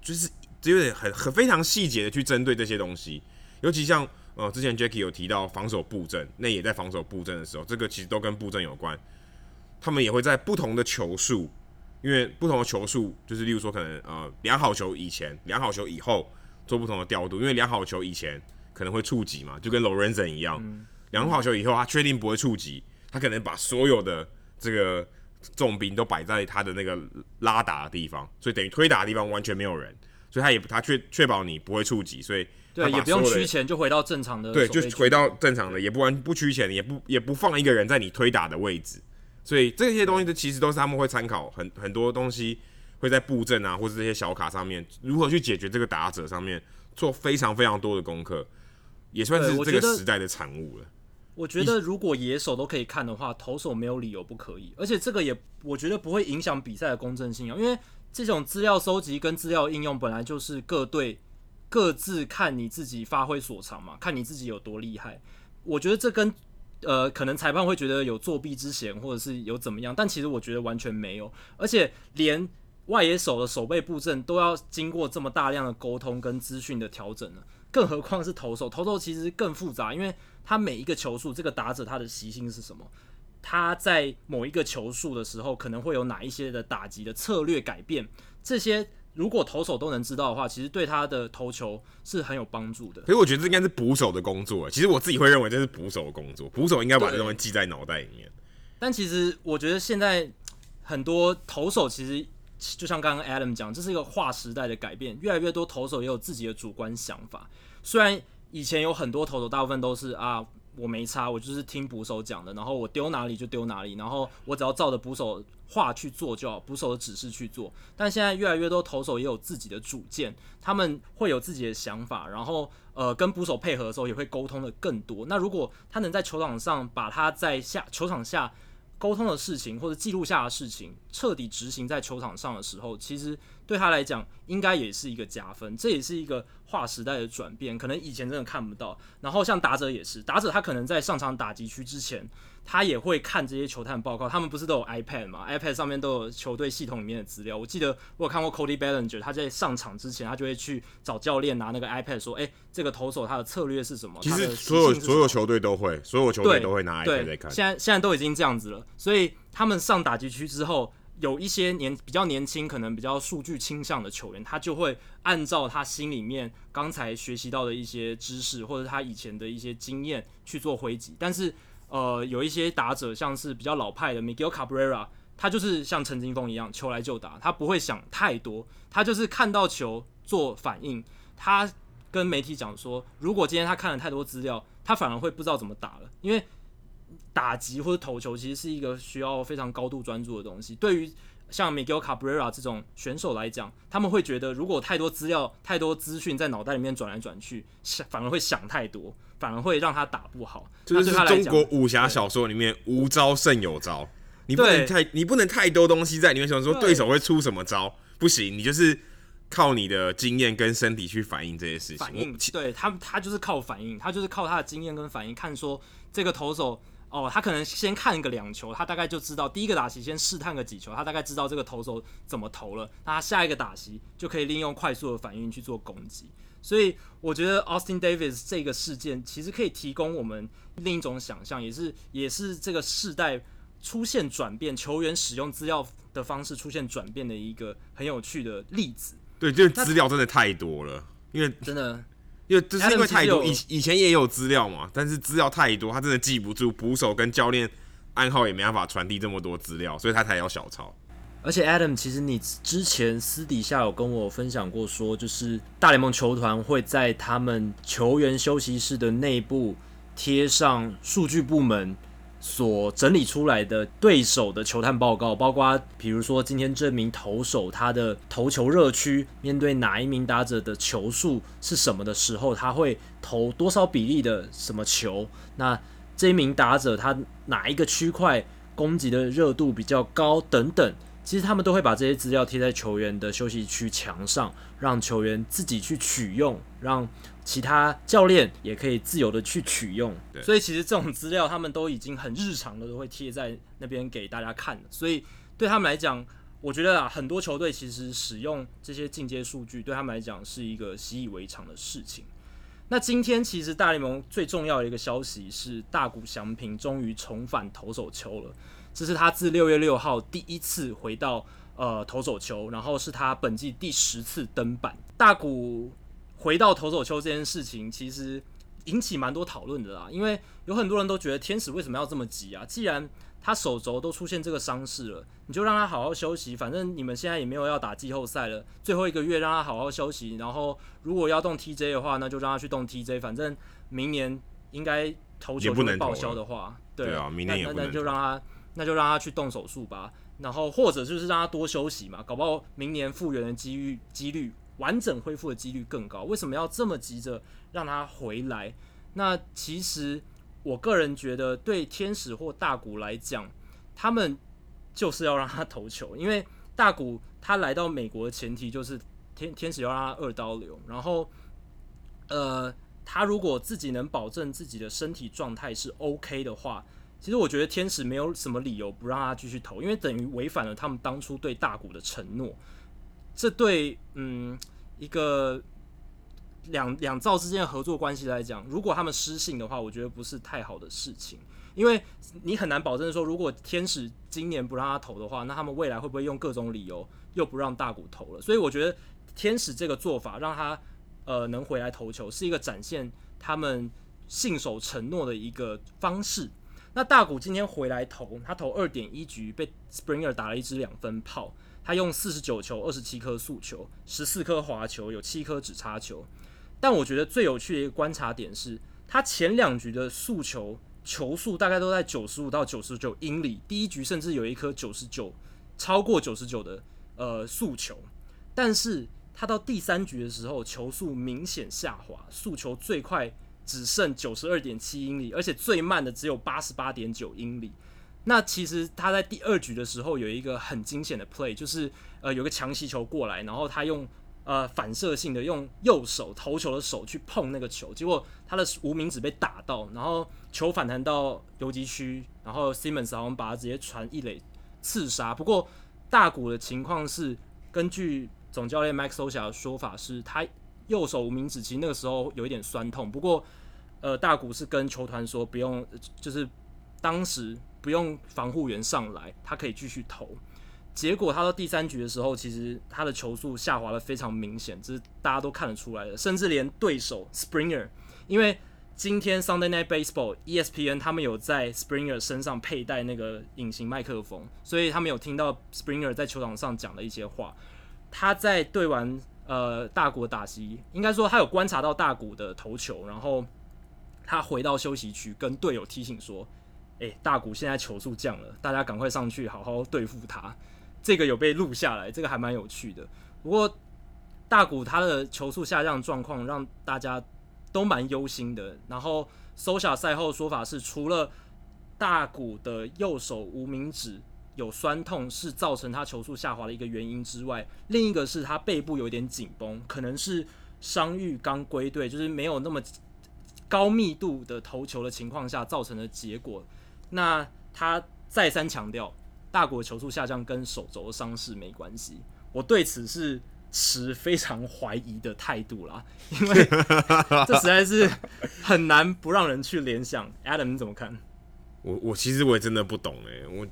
就是有点很很非常细节的去针对这些东西，尤其像。呃，之前 Jackie 有提到防守布阵，那也在防守布阵的时候，这个其实都跟布阵有关。他们也会在不同的球数，因为不同的球数，就是例如说可能呃量好球以前、量好球以后做不同的调度，因为量好球以前可能会触及嘛，就跟 Lorenzen 一样，量好球以后他确定不会触及，他可能把所有的这个重兵都摆在他的那个拉打的地方，所以等于推打的地方完全没有人，所以他也他确确保你不会触及，所以对也不用趋前就回到正常的，对，就回到正常的，也不完不趋前，也不也不放一个人在你推打的位置，所以这些东西都其实都是他们会参考很很多东西会在布阵啊，或者这些小卡上面如何去解决这个打者上面做非常非常多的功课，也算是这个时代的产物了。我觉得如果野手都可以看的话，投手没有理由不可以。而且这个也我觉得不会影响比赛的公正性啊，因为这种资料收集跟资料应用本来就是各队各自看你自己发挥所长嘛，看你自己有多厉害。我觉得这跟呃可能裁判会觉得有作弊之嫌，或者是有怎么样，但其实我觉得完全没有。而且连外野手的守备布阵都要经过这么大量的沟通跟资讯的调整了，更何况是投手，投手其实更复杂，因为。他每一个球数，这个打者他的习性是什么？他在某一个球数的时候，可能会有哪一些的打击的策略改变？这些如果投手都能知道的话，其实对他的投球是很有帮助的。所以我觉得这应该是捕手的工作。其实我自己会认为这是捕手的工作，捕手应该把这东西记在脑袋里面。但其实我觉得现在很多投手其实就像刚刚 Adam 讲，这是一个划时代的改变，越来越多投手也有自己的主观想法，虽然。以前有很多投手，大部分都是啊，我没差，我就是听捕手讲的，然后我丢哪里就丢哪里，然后我只要照着捕手话去做就好，捕手的指示去做。但现在越来越多投手也有自己的主见，他们会有自己的想法，然后呃跟捕手配合的时候也会沟通的更多。那如果他能在球场上把他在下球场下沟通的事情或者记录下的事情彻底执行在球场上的时候，其实对他来讲应该也是一个加分，这也是一个划时代的转变。可能以前真的看不到。然后像打者也是，打者他可能在上场打击区之前，他也会看这些球探报告。他们不是都有 iPad 吗？iPad 上面都有球队系统里面的资料。我记得我有看过 Cody Bellinger，他在上场之前，他就会去找教练拿那个 iPad 说：“哎，这个投手他的策略是什么？”其实所有所有球队都会，所有球队都会拿 iPad 来看。现在现在都已经这样子了，所以他们上打击区之后。有一些年比较年轻，可能比较数据倾向的球员，他就会按照他心里面刚才学习到的一些知识，或者他以前的一些经验去做挥击。但是，呃，有一些打者，像是比较老派的 Miguel Cabrera，他就是像陈金峰一样，球来就打，他不会想太多，他就是看到球做反应。他跟媒体讲说，如果今天他看了太多资料，他反而会不知道怎么打了，因为。打击或者投球其实是一个需要非常高度专注的东西。对于像 Miguel Cabrera 这种选手来讲，他们会觉得如果太多资料、太多资讯在脑袋里面转来转去，想反而会想太多，反而会让他打不好。就是中国武侠小说里面无招胜有招，你不能太你不能太多东西在里面，想说对手会出什么招，不行，你就是靠你的经验跟身体去反应这些事情。反应，对他他就是靠反应，他就是靠他的经验跟反应，看说这个投手。哦，他可能先看个两球，他大概就知道第一个打席先试探个几球，他大概知道这个投手怎么投了，那他下一个打席就可以利用快速的反应去做攻击。所以我觉得 Austin Davis 这个事件其实可以提供我们另一种想象，也是也是这个世代出现转变，球员使用资料的方式出现转变的一个很有趣的例子。对，这个资料真的太多了，因为真的。因为这是因为太多，以以前也有资料嘛，但是资料太多，他真的记不住，捕手跟教练暗号也没办法传递这么多资料，所以他才要小抄。而且 Adam，其实你之前私底下有跟我分享过，说就是大联盟球团会在他们球员休息室的内部贴上数据部门。所整理出来的对手的球探报告，包括比如说今天这名投手他的投球热区，面对哪一名打者的球数是什么的时候，他会投多少比例的什么球？那这一名打者他哪一个区块攻击的热度比较高？等等，其实他们都会把这些资料贴在球员的休息区墙上，让球员自己去取用，让。其他教练也可以自由的去取用，所以其实这种资料他们都已经很日常的都会贴在那边给大家看了。所以对他们来讲，我觉得啊，很多球队其实使用这些进阶数据对他们来讲是一个习以为常的事情。那今天其实大联盟最重要的一个消息是大谷翔平终于重返投手球了，这是他自六月六号第一次回到呃投手球，然后是他本季第十次登板。大谷。回到投手丘这件事情，其实引起蛮多讨论的啦。因为有很多人都觉得天使为什么要这么急啊？既然他手肘都出现这个伤势了，你就让他好好休息。反正你们现在也没有要打季后赛了，最后一个月让他好好休息。然后如果要动 TJ 的话，那就让他去动 TJ。反正明年应该投球不能报销的话，对，啊，明年也不能。那那就让他，那就让他去动手术吧。然后或者就是让他多休息嘛，搞不好明年复原的机率几率完整恢复的几率更高。为什么要这么急着让他回来？那其实我个人觉得，对天使或大谷来讲，他们就是要让他投球，因为大谷他来到美国的前提就是天天使要让他二刀流，然后呃，他如果自己能保证自己的身体状态是 OK 的话。其实我觉得天使没有什么理由不让他继续投，因为等于违反了他们当初对大谷的承诺。这对嗯一个两两造之间的合作关系来讲，如果他们失信的话，我觉得不是太好的事情。因为你很难保证说，如果天使今年不让他投的话，那他们未来会不会用各种理由又不让大谷投了？所以我觉得天使这个做法让他呃能回来投球，是一个展现他们信守承诺的一个方式。那大谷今天回来投，他投二点一局，被 Springer 打了一支两分炮。他用四十九球，二十七颗速球，十四颗滑球，有七颗指叉球。但我觉得最有趣的一个观察点是，他前两局的速球球速大概都在九十五到九十九英里。第一局甚至有一颗九十九，超过九十九的呃速球。但是他到第三局的时候，球速明显下滑，速球最快。只剩九十二点七英里，而且最慢的只有八十八点九英里。那其实他在第二局的时候有一个很惊险的 play，就是呃有个强袭球过来，然后他用呃反射性的用右手投球的手去碰那个球，结果他的无名指被打到，然后球反弹到游击区，然后 Simmons 好像把他直接传一垒刺杀。不过大谷的情况是，根据总教练 Max 欧霞的说法是，他。右手无名指其实那个时候有一点酸痛，不过，呃，大谷是跟球团说不用，就是当时不用防护员上来，他可以继续投。结果他到第三局的时候，其实他的球速下滑的非常明显，这是大家都看得出来的，甚至连对手 Springer，因为今天 Sunday Night Baseball ESPN 他们有在 Springer 身上佩戴那个隐形麦克风，所以他们有听到 Springer 在球场上讲的一些话。他在对完。呃，大谷打击，应该说他有观察到大谷的投球，然后他回到休息区跟队友提醒说：“诶、大谷现在球速降了，大家赶快上去好好对付他。”这个有被录下来，这个还蛮有趣的。不过大谷他的球速下降状况让大家都蛮忧心的。然后 Scioscia 赛后说法是，除了大谷的右手无名指。有酸痛是造成他球速下滑的一个原因之外，另一个是他背部有点紧绷，可能是伤愈刚归队，就是没有那么高密度的投球的情况下造成的结果。那他再三强调，大谷的球速下降跟手肘的伤势没关系。我对此是持非常怀疑的态度啦，因为这实在是很难不让人去联想。Adam 你怎么看？我我其实我也真的不懂哎、欸，我。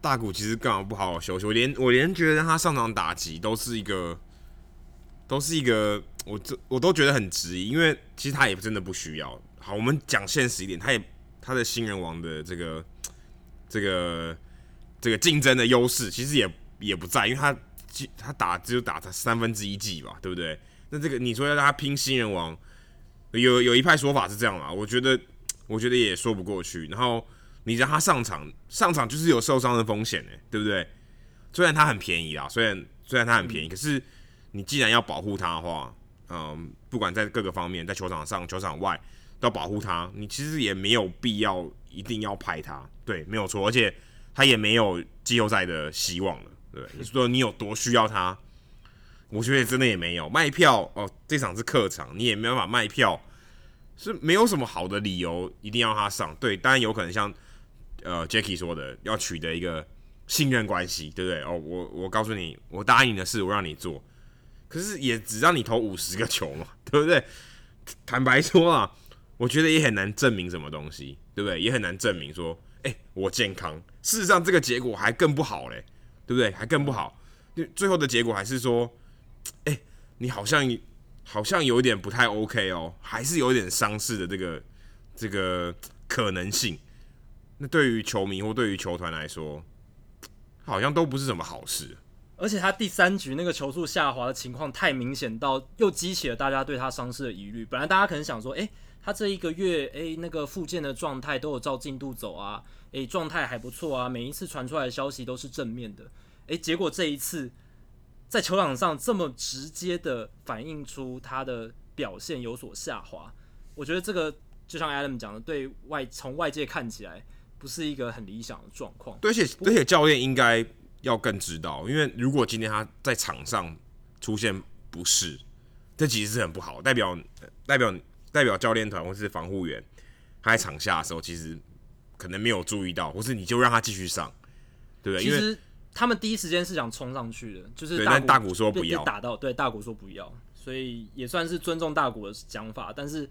大谷其实干嘛不好好休息？我连我连觉得让他上场打击都是一个，都是一个，我这我都觉得很质疑，因为其实他也真的不需要。好，我们讲现实一点，他也他的新人王的这个这个这个竞争的优势其实也也不在，因为他他打只有打他三分之一季吧，对不对？那这个你说要让他拼新人王，有有一派说法是这样嘛？我觉得我觉得也说不过去，然后。你让他上场，上场就是有受伤的风险呢，对不对？虽然他很便宜啦，虽然虽然他很便宜，可是你既然要保护他的话，嗯，不管在各个方面，在球场上、球场外要保护他，你其实也没有必要一定要派他，对，没有错，而且他也没有季后赛的希望了，对，你说你有多需要他？我觉得真的也没有卖票哦，这场是客场，你也没办法卖票，是没有什么好的理由一定要他上，对，当然有可能像。呃，Jacky 说的要取得一个信任关系，对不对？哦，我我告诉你，我答应的事，我让你做，可是也只让你投五十个球嘛，对不对？坦白说啊，我觉得也很难证明什么东西，对不对？也很难证明说，哎，我健康。事实上，这个结果还更不好嘞，对不对？还更不好，最后的结果还是说，哎，你好像好像有点不太 OK 哦，还是有点伤势的这个这个可能性。那对于球迷或对于球团来说，好像都不是什么好事。而且他第三局那个球速下滑的情况太明显，到又激起了大家对他伤势的疑虑。本来大家可能想说，诶、欸，他这一个月，诶、欸，那个复健的状态都有照进度走啊，诶、欸，状态还不错啊，每一次传出来的消息都是正面的。诶、欸，结果这一次在球场上这么直接的反映出他的表现有所下滑，我觉得这个就像 Adam 讲的，对外从外界看起来不是一个很理想的状况。对，而且而且教练应该。要更知道，因为如果今天他在场上出现不适，这其实是很不好，代表代表代表教练团或是防护员，他在场下的时候其实可能没有注意到，或是你就让他继续上，对不对？其实他们第一时间是想冲上去的，就是但大谷说不要打到，对，大谷说不要，所以也算是尊重大谷的讲法，但是。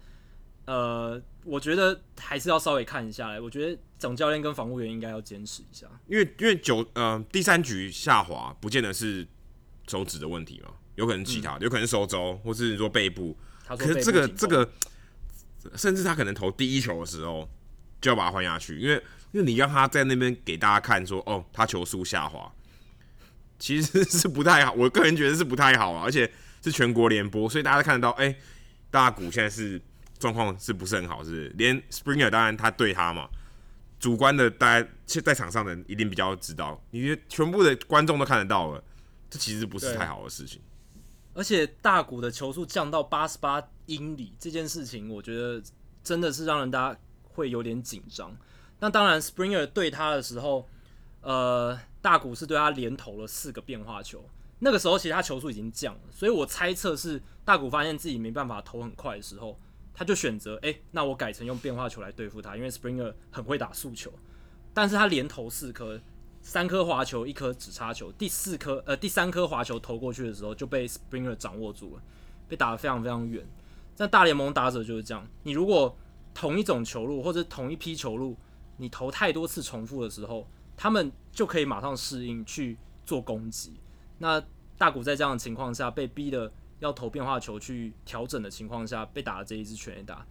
呃，我觉得还是要稍微看一下来。我觉得总教练跟防护员应该要坚持一下，因为因为九呃第三局下滑，不见得是手指的问题嘛，有可能其他，嗯、有可能手肘，或是说背部。他说背部，可是这个这个，甚至他可能投第一球的时候就要把他换下去，因为因为你让他在那边给大家看说，哦，他球速下滑，其实是不太好。我个人觉得是不太好啊，而且是全国联播，所以大家都看得到，哎、欸，大谷现在是。状况是不是很好？是，是连 Springer 当然他对他嘛，主观的大家在场上的人一定比较知道，因为全部的观众都看得到了，这其实不是太好的事情。而且大谷的球速降到八十八英里这件事情，我觉得真的是让人大家会有点紧张。那当然，Springer 对他的时候，呃，大谷是对他连投了四个变化球，那个时候其实他球速已经降了，所以我猜测是大谷发现自己没办法投很快的时候。他就选择，哎、那我改成用变化球来对付他，因为 Springer 很会打速球，但是他连投四颗，三颗滑球，一颗直叉球，第四颗，呃，第三颗滑球投过去的时候就被 Springer 掌握住了，被打得非常非常远。在大联盟打者就是这样，你如果同一种球路或者同一批球路，你投太多次重复的时候，他们就可以马上适应去做攻击。那大谷在这样的情况下被逼的。要投变化球去调整的情况下，被打的这一支全垒打，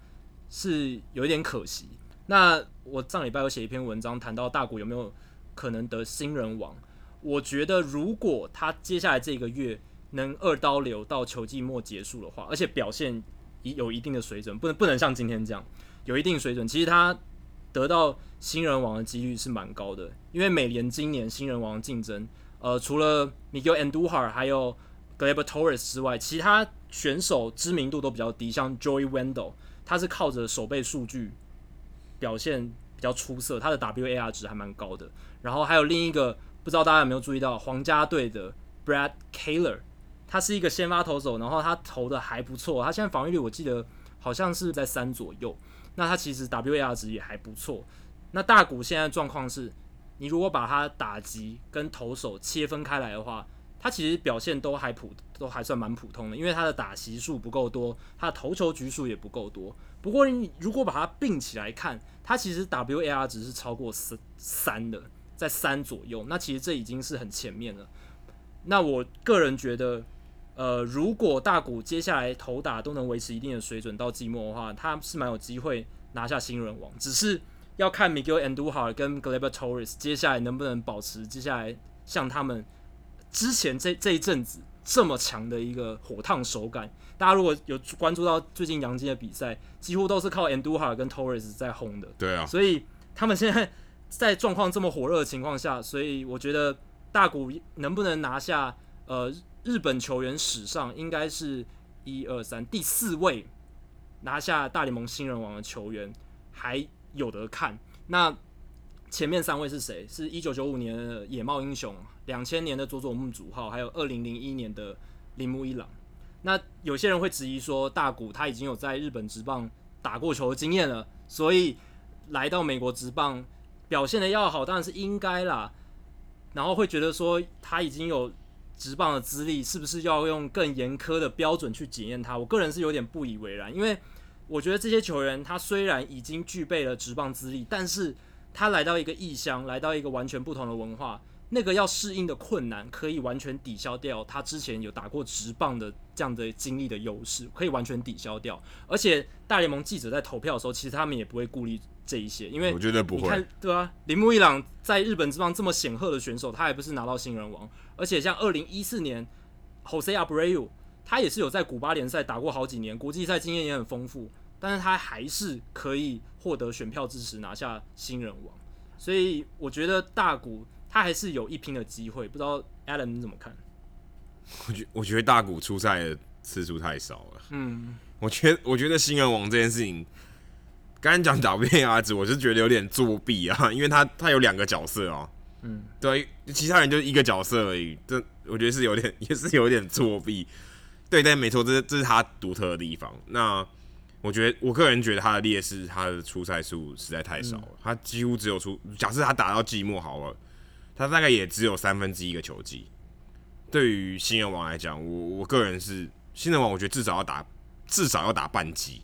是有一点可惜。那我上礼拜有写一篇文章，谈到大谷有没有可能得新人王。我觉得如果他接下来这个月能二刀流到球季末结束的话，而且表现有一定的水准，不能不能像今天这样有一定水准，其实他得到新人王的几率是蛮高的。因为美联今年新人王竞争，呃，除了 Miguel Andujar 还有。g l e b e r Torres 之外，其他选手知名度都比较低，像 Joey Wendle，他是靠着守备数据表现比较出色，他的 WAR 值还蛮高的。然后还有另一个，不知道大家有没有注意到，皇家队的 Brad Keller，他是一个先发投手，然后他投的还不错，他现在防御率我记得好像是在三左右，那他其实 WAR 值也还不错。那大谷现在状况是，你如果把他打击跟投手切分开来的话。他其实表现都还普，都还算蛮普通的，因为他的打席数不够多，他的投球局数也不够多。不过你如果把它并起来看，他其实 WAR 值是超过三三的，在三左右。那其实这已经是很前面了。那我个人觉得，呃，如果大谷接下来投打都能维持一定的水准到季末的话，他是蛮有机会拿下新人王。只是要看 Miguel Andujar 跟 Gleyber Torres 接下来能不能保持接下来像他们。之前这这一阵子这么强的一个火烫手感，大家如果有关注到最近杨基的比赛，几乎都是靠 Andujar 跟 Torres 在轰的。对啊，所以他们现在在状况这么火热的情况下，所以我觉得大谷能不能拿下呃日本球员史上应该是一二三第四位拿下大联盟新人王的球员，还有得看。那前面三位是谁？是一九九五年的野茂英雄。两千年的佐佐木主浩，还有二零零一年的铃木一朗。那有些人会质疑说，大谷他已经有在日本职棒打过球的经验了，所以来到美国职棒表现得要好，当然是应该啦。然后会觉得说，他已经有职棒的资历，是不是要用更严苛的标准去检验他？我个人是有点不以为然，因为我觉得这些球员他虽然已经具备了职棒资历，但是他来到一个异乡，来到一个完全不同的文化。那个要适应的困难，可以完全抵消掉他之前有打过职棒的这样的经历的优势，可以完全抵消掉。而且大联盟记者在投票的时候，其实他们也不会顾虑这一些，因为我觉得不会，你看对啊，铃木一朗在日本之棒这么显赫的选手，他还不是拿到新人王，而且像二零一四年 Jose Abreu，他也是有在古巴联赛打过好几年，国际赛经验也很丰富，但是他还是可以获得选票支持拿下新人王，所以我觉得大谷他还是有一拼的机会，不知道 Adam 你怎么看？我觉我觉得大谷出赛的次数太少了，嗯，我觉得我觉得新人王这件事情。刚刚讲 WAR 值，我是觉得有点作弊啊，因为他他有两个角色哦、喔，嗯，对，其他人就一个角色而已，这我觉得是有点 也是有点作弊，对，但没错，这这是他独特的地方。那我觉得我个人觉得他的劣势，他的出赛数实在太少了，嗯、他几乎只有出，假设他打到季末好了，他大概也只有三分之一个球季。对于新人王来讲，我我个人是新人王，我觉得至少要打至少要打半季。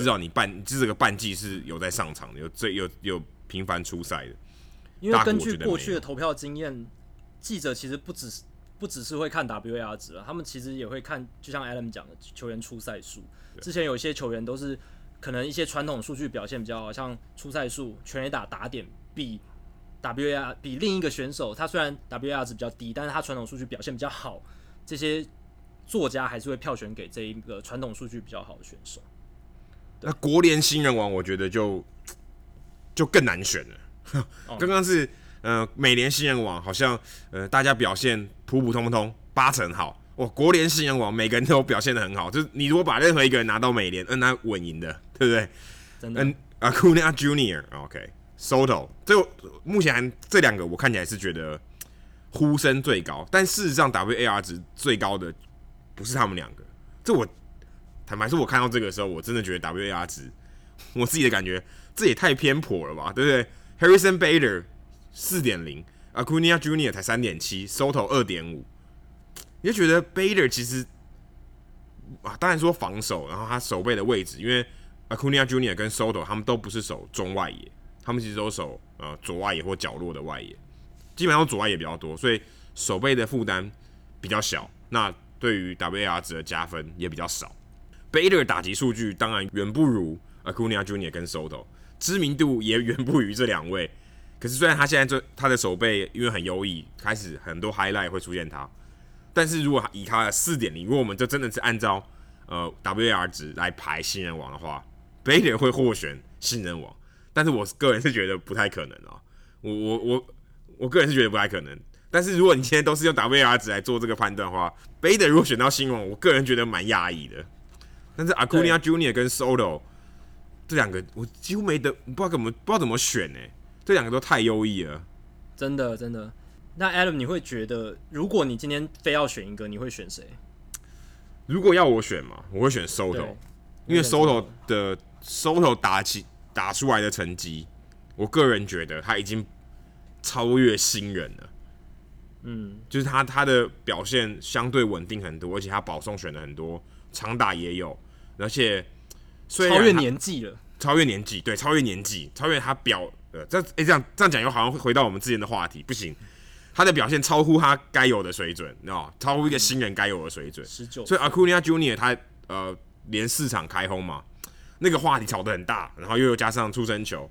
至少你半，就这个半季是有在上场的，有最有有频繁出赛的。因为根据过去的投票经验，记者其实不只是不只是会看 WAR 值啊，他们其实也会看，就像 Adam 讲的，球员出赛数。之前有一些球员都是可能一些传统数据表现比较好，像出赛数、全垒打打点比 WAR 比另一个选手，他虽然 WAR 值比较低，但是他传统数据表现比较好，这些作家还是会票选给这一个传统数据比较好的选手。那国联新人王，我觉得就就更难选了。刚刚是呃美联新人王，好像呃大家表现普普通通，八成好。哇，国联新人王，每个人都表现的很好。就是你如果把任何一个人拿到美联，嗯，那稳赢的，对不对？真的。嗯，Acuna Junior，OK，Soto，这目前还这两个我看起来是觉得呼声最高，但事实上 WAR 值最高的不是他们两个，这我。坦白说，我看到这个的时候，我真的觉得 WAR 值，我自己的感觉，这也太偏颇了吧，对不对？Harrison Bader 四点零，Acuna Junior 才三点七，Soto 二点五，你就觉得 Bader 其实啊，当然说防守，然后他守备的位置，因为 Acuna Junior 跟 Soto 他们都不是守中外野，他们其实都守呃左外野或角落的外野，基本上左外野比较多，所以守备的负担比较小，那对于 WAR 值的加分也比较少。Bader 打击数据当然远不如 Acuna Junior 跟 Soto，知名度也远不如这两位。可是虽然他现在这他的守备因为很优异，开始很多 highlight 会出现他，但是如果以他的四点零，如果我们就真的是按照呃 WAR 值来排新人王的话，Bader 会获选新人王。但是我个人是觉得不太可能啊，我我我我个人是觉得不太可能。但是如果你现在都是用 WAR 值来做这个判断的话，Bader 如果选到新人王，我个人觉得蛮压抑的。但是 Acuna Junior 跟 Solo 这两个，我几乎没得，不知道怎么不知道怎么选呢？这两个都太优异了，真的真的。那 Adam，你会觉得，如果你今天非要选一个，你会选谁？如果要我选嘛，我会选 Soto，因为 Soto 的 Soto 打起打出来的成绩，我个人觉得他已经超越新人了。嗯，就是他他的表现相对稳定很多，而且他保送选的很多，长打也有。而且，超越年纪了，超越年纪，对，超越年纪，超越他表，呃，这诶、欸，这样这样讲又好像会回到我们之前的话题，不行，他的表现超乎他该有的水准，你知道超乎一个新人该有的水准，十九，所以 Acuna Junior 他呃连四场开轰嘛，那个话题炒得很大，然后又又加上出生球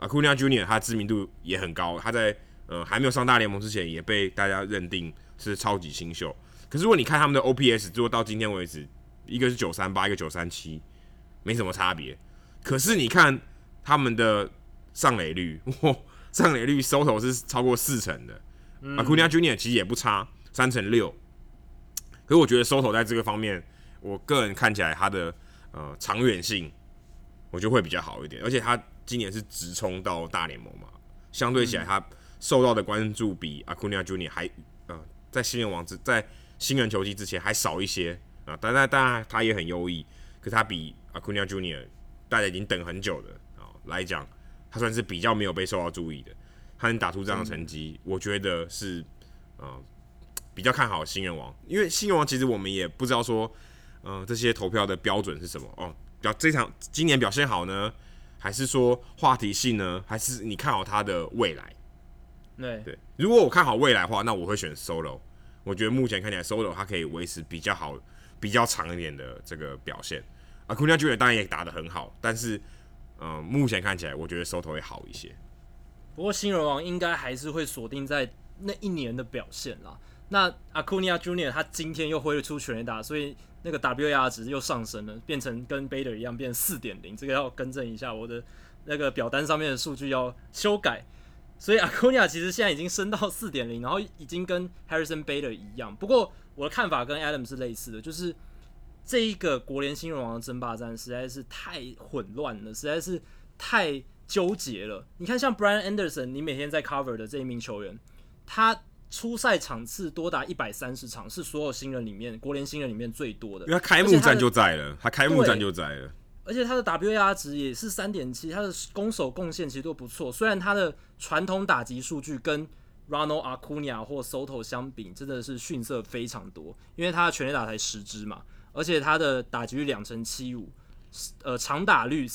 ，Acuna Junior 他知名度也很高，他在呃还没有上大联盟之前也被大家认定是超级新秀，可是如果你看他们的 OPS，如果到今天为止。一个是九三八，一个九三七，没什么差别。可是你看他们的上垒率，哇，上垒率 Soto 是超过四成的，嗯，Acuna Junior 其实也不差，三成六。可是我觉得 Soto 在这个方面，我个人看起来他的呃长远性，我觉得会比较好一点。而且他今年是直冲到大联盟嘛，相对起来他受到的关注比 Acuna Junior 还呃在新人王之在新人球季之前还少一些。啊，当然，当然，他也很优异，可是他比 Acuna Junior 大家已经等很久的啊来讲，他算是比较没有被受到注意的。他能打出这样的成绩，嗯、我觉得是呃比较看好新人王，因为新人王其实我们也不知道说，呃这些投票的标准是什么哦，表这场今年表现好呢，还是说话题性呢，还是你看好他的未来？对对，如果我看好未来的话，那我会选 Solo。我觉得目前看起来 Solo 他可以维持比较好。比较长一点的这个表现，Acuna Junior 当然也打得很好，但是嗯，目前看起来我觉得收头会好一些。不过新人王应该还是会锁定在那一年的表现啦。那 Acuna Junior 他今天又挥了出全垒打，所以那个 WAR 值又上升了，变成跟 Bader 一样变四点零，这个要更正一下，我的那个表单上面的数据要修改。所以 Acuna 其实现在已经升到四点零，然后已经跟 Harrison Bader 一样。不过我的看法跟 Adam 是类似的，就是这一个国联新人王的争霸战实在是太混乱了，实在是太纠结了。你看，像 Brian Anderson，你每天在 cover 的这一名球员，他。出赛场次多达一百三十场，是所有新人里面国联新人里面最多的。因为他开幕战就在了，他开幕战就在了。而且他的 WAR 值也是三点七，他的攻守贡献其实都不错。虽然他的传统打击数据跟 Ronald Acuna 或 Soto 相比，真的是逊色非常多。因为他的全垒打才十支嘛，而且他的打击率两成七五，呃，长打率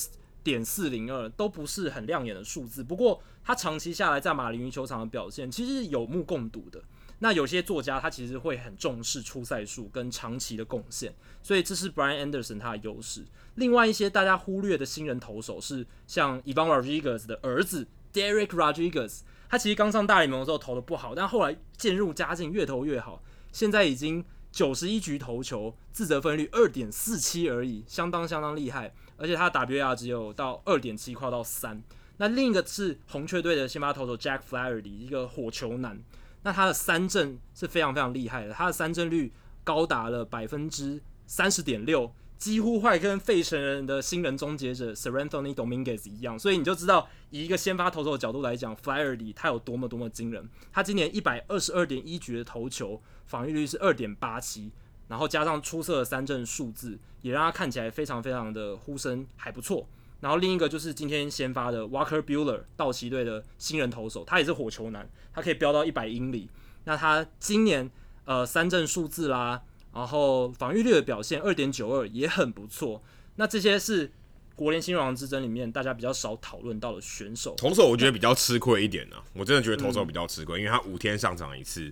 点四零二都不是很亮眼的数字。不过他长期下来在马林鱼球场的表现，其实是有目共睹的。那有些作家他其实会很重视出赛数跟长期的贡献，所以这是 Brian Anderson 他的优势。另外一些大家忽略的新人投手是像 Ivan Rodriguez 的儿子 Derek Rodriguez，他其实刚上大联盟的时候投的不好，但后来渐入佳境，越投越好。现在已经九十一局投球，自责分率二点四七而已，相当相当厉害。而且他的 WAR 只有到二点七，跨到三。那另一个是红雀队的先发投手 Jack Flaherty，一个火球男。那他的三振是非常非常厉害的，他的三振率高达了百分之三十点六，几乎快跟费城人的新人终结者 Seranthony Dominguez 一样。所以你就知道，以一个先发投手的角度来讲，Flaherty 他有多么多么惊人。他今年一百二十二点一局的投球，防御率是二点八七，然后加上出色的三振数字，也让他看起来非常非常的呼声还不错。然后另一个就是今天先发的 Walker Buehler，道奇队的新人投手，他也是火球男，他可以飙到一百英里。那他今年呃三振数字啦，然后防御率的表现二点九二也很不错。那这些是国联新人王之争里面大家比较少讨论到的选手。投手我觉得比较吃亏一点呢、啊，我真的觉得投手比较吃亏，嗯、因为他五天上场一次，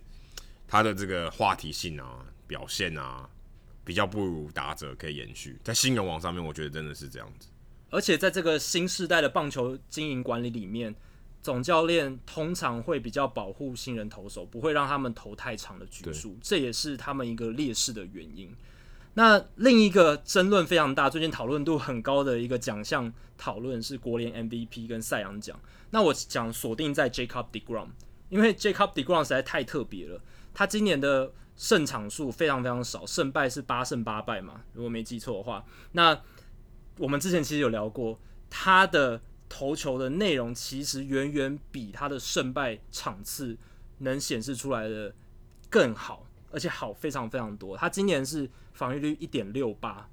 他的这个话题性啊、表现啊，比较不如打者可以延续。在新人王上面，我觉得真的是这样子。而且在这个新时代的棒球经营管理里面，总教练通常会比较保护新人投手，不会让他们投太长的局数，这也是他们一个劣势的原因。那另一个争论非常大，最近讨论度很高的一个奖项讨论是国联 MVP 跟赛扬奖。那我讲锁定在 Jacob deGrom，因为 Jacob deGrom 实在太特别了，他今年的胜场数非常非常少，胜败是八胜八败嘛，如果没记错的话，那。我们之前其实有聊过，他的投球的内容其实远远比他的胜败场次能显示出来的更好，而且好非常非常多。他今年是防御率一点六八，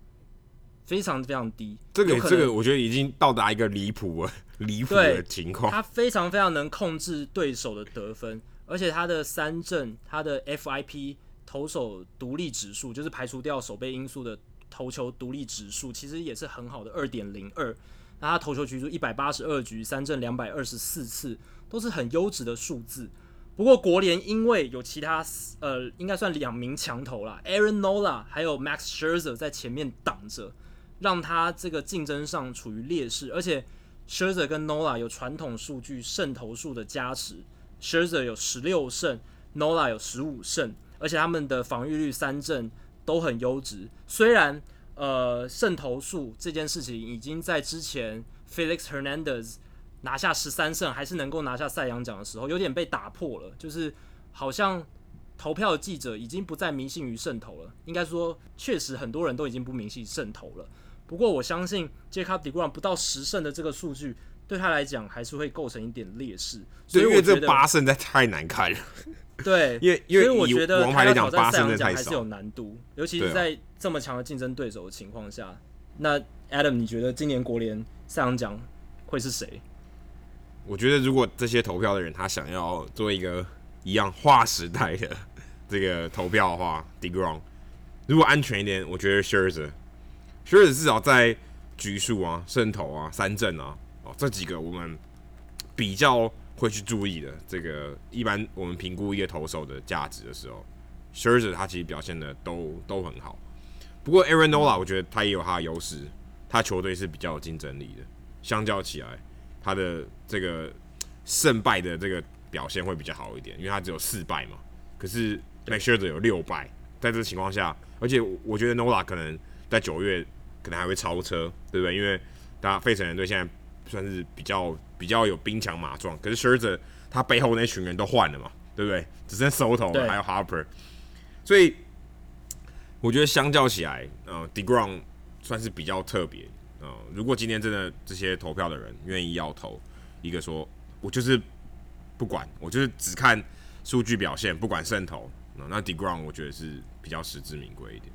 非常非常低。这个这个我觉得已经到达一个离谱了，离谱的情况。他非常非常能控制对手的得分，而且他的三振、他的 FIP 投手独立指数，就是排除掉守备因素的。投球独立指数其实也是很好的，二点零二。那他投球局数一百八十二局，三振两百二十四次，都是很优质的数字。不过国联因为有其他呃，应该算两名强投啦，Aaron Nola 还有 Max Scherzer 在前面挡着，让他这个竞争上处于劣势。而且 Scherzer 跟 Nola 有传统数据胜投数的加持，Scherzer 有十六胜，Nola 有十五胜，而且他们的防御率三振。都很优质，虽然呃胜投数这件事情已经在之前 Felix Hernandez 拿下十三胜，还是能够拿下赛扬奖的时候，有点被打破了。就是好像投票的记者已经不再迷信于胜投了。应该说，确实很多人都已经不迷信胜投了。不过我相信 Jacob deGrom 不到十胜的这个数据，对他来讲还是会构成一点劣势。所以我觉得这八胜在太难看了。对，因为因为以我觉得王牌来讲，八胜还是有难度，尤其是在这么强的竞争对手的情况下。那 Adam，你觉得今年国联赛扬奖会是谁？我觉得如果这些投票的人他想要做一个一样划时代的这个投票的话，deGrom，如果安全一点，我觉得 Scherzer，Scherzer 至少在局数啊、胜投啊、三振啊，哦这几个我们比较。会去注意的，这个一般我们评估一个投手的价值的时候，Scherzer 他其实表现的都都很好。不过 Aaron Nola 我觉得他也有他的优势，他球队是比较有竞争力的。相较起来，他的这个胜败的这个表现会比较好一点，因为他只有四败嘛。可是 Max Scherzer 有六败，在这个情况下，而且我觉得 Nola 可能在九月可能还会超车，对不对？因为大家费城人队现在算是比较比较有兵强马壮，可是 Scherzer 他背后那群人都换了嘛，对不对？只剩 Soto 还有 Harper，所以我觉得相较起来，呃，Degrom 算是比较特别。嗯，如果今天真的这些投票的人愿意要投一个说，我就是不管，我就是只看数据表现，不管胜投，那 Degrom 我觉得是比较实至名归一点。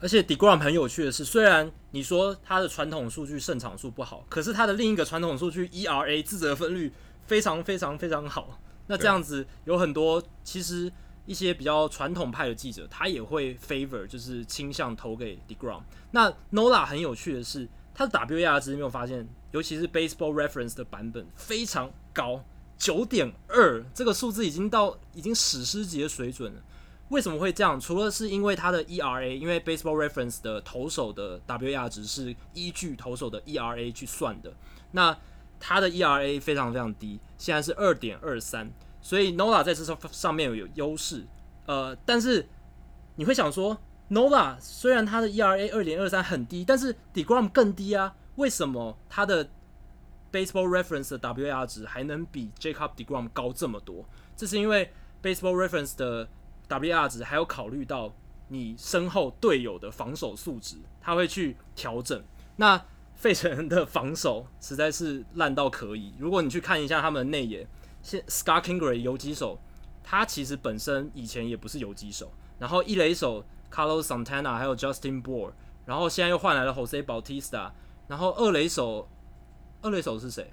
而且 Degrom 很有趣的是，虽然你说他的传统数据胜场数不好，可是他的另一个传统数据 ERA 自责分率非常非常非常好。那这样子有很多其实一些比较传统派的记者，他也会 favor 就是倾向投给 Degrom。那 Nola 很有趣的是。他的 WAR 值没有发现，尤其是 Baseball Reference 的版本非常高，九点二，这个数字已经到已经史诗级的水准了。为什么会这样？除了是因为他的 ERA，因为 Baseball Reference 的投手的 WAR 值是依据投手的 ERA 去算的，那他的 ERA 非常非常低，现在是二点二三，所以 Nola 在这上上面有优势。呃，但是你会想说，Nola 虽然他的 ERA 二点二三很低，但是 Degrom 更低啊？为什么他的 Baseball Reference 的 WAR 值还能比 Jacob Degrom 高这么多？这是因为 Baseball Reference 的 WAR 值还有考虑到你身后队友的防守素质，他会去调整。那费城的防守实在是烂到可以。如果你去看一下他们的内野，现 Scott Kingery 游击手，他其实本身以前也不是游击手，然后一垒手。Carlos Santana 还有 Justin Bour，然后现在又换来了 Jose Bautista，然后二垒手，二垒手是谁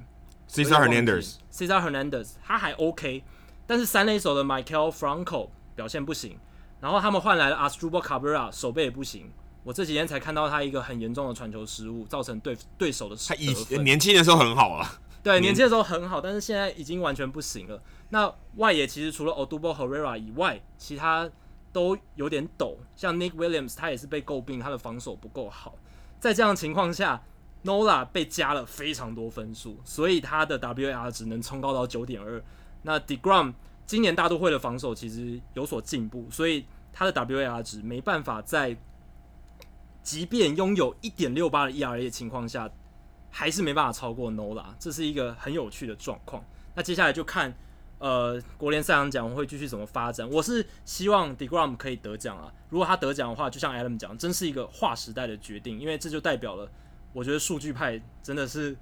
？Cesar Hernandez，Cesar Hernandez 他还 OK，但是三垒手的 Michael Franco 表现不行，然后他们换来了 Asdrubal Cabrera 守备也不行，我这几天才看到他一个很严重的传球失误，造成对对手的失。他以年轻的时候很好啊，对，年轻的时候很好，但是现在已经完全不行了。那外野其实除了 Odubel Herrera 以外，其他。都有点抖，像 Nick Williams，他也是被诟病他的防守不够好。在这样的情况下，Nola 被加了非常多分数，所以他的 WAR 只能冲高到九点二。那 Degrom 今年大都会的防守其实有所进步，所以他的 WAR 值没办法在即便拥有一点六八的 ERA 的情况下，还是没办法超过 Nola。这是一个很有趣的状况。那接下来就看。呃，国联赛扬奖会继续怎么发展？我是希望 Degrom 可以得奖啊！如果他得奖的话，就像 Adam 讲，真是一个划时代的决定，因为这就代表了，我觉得数据派真的是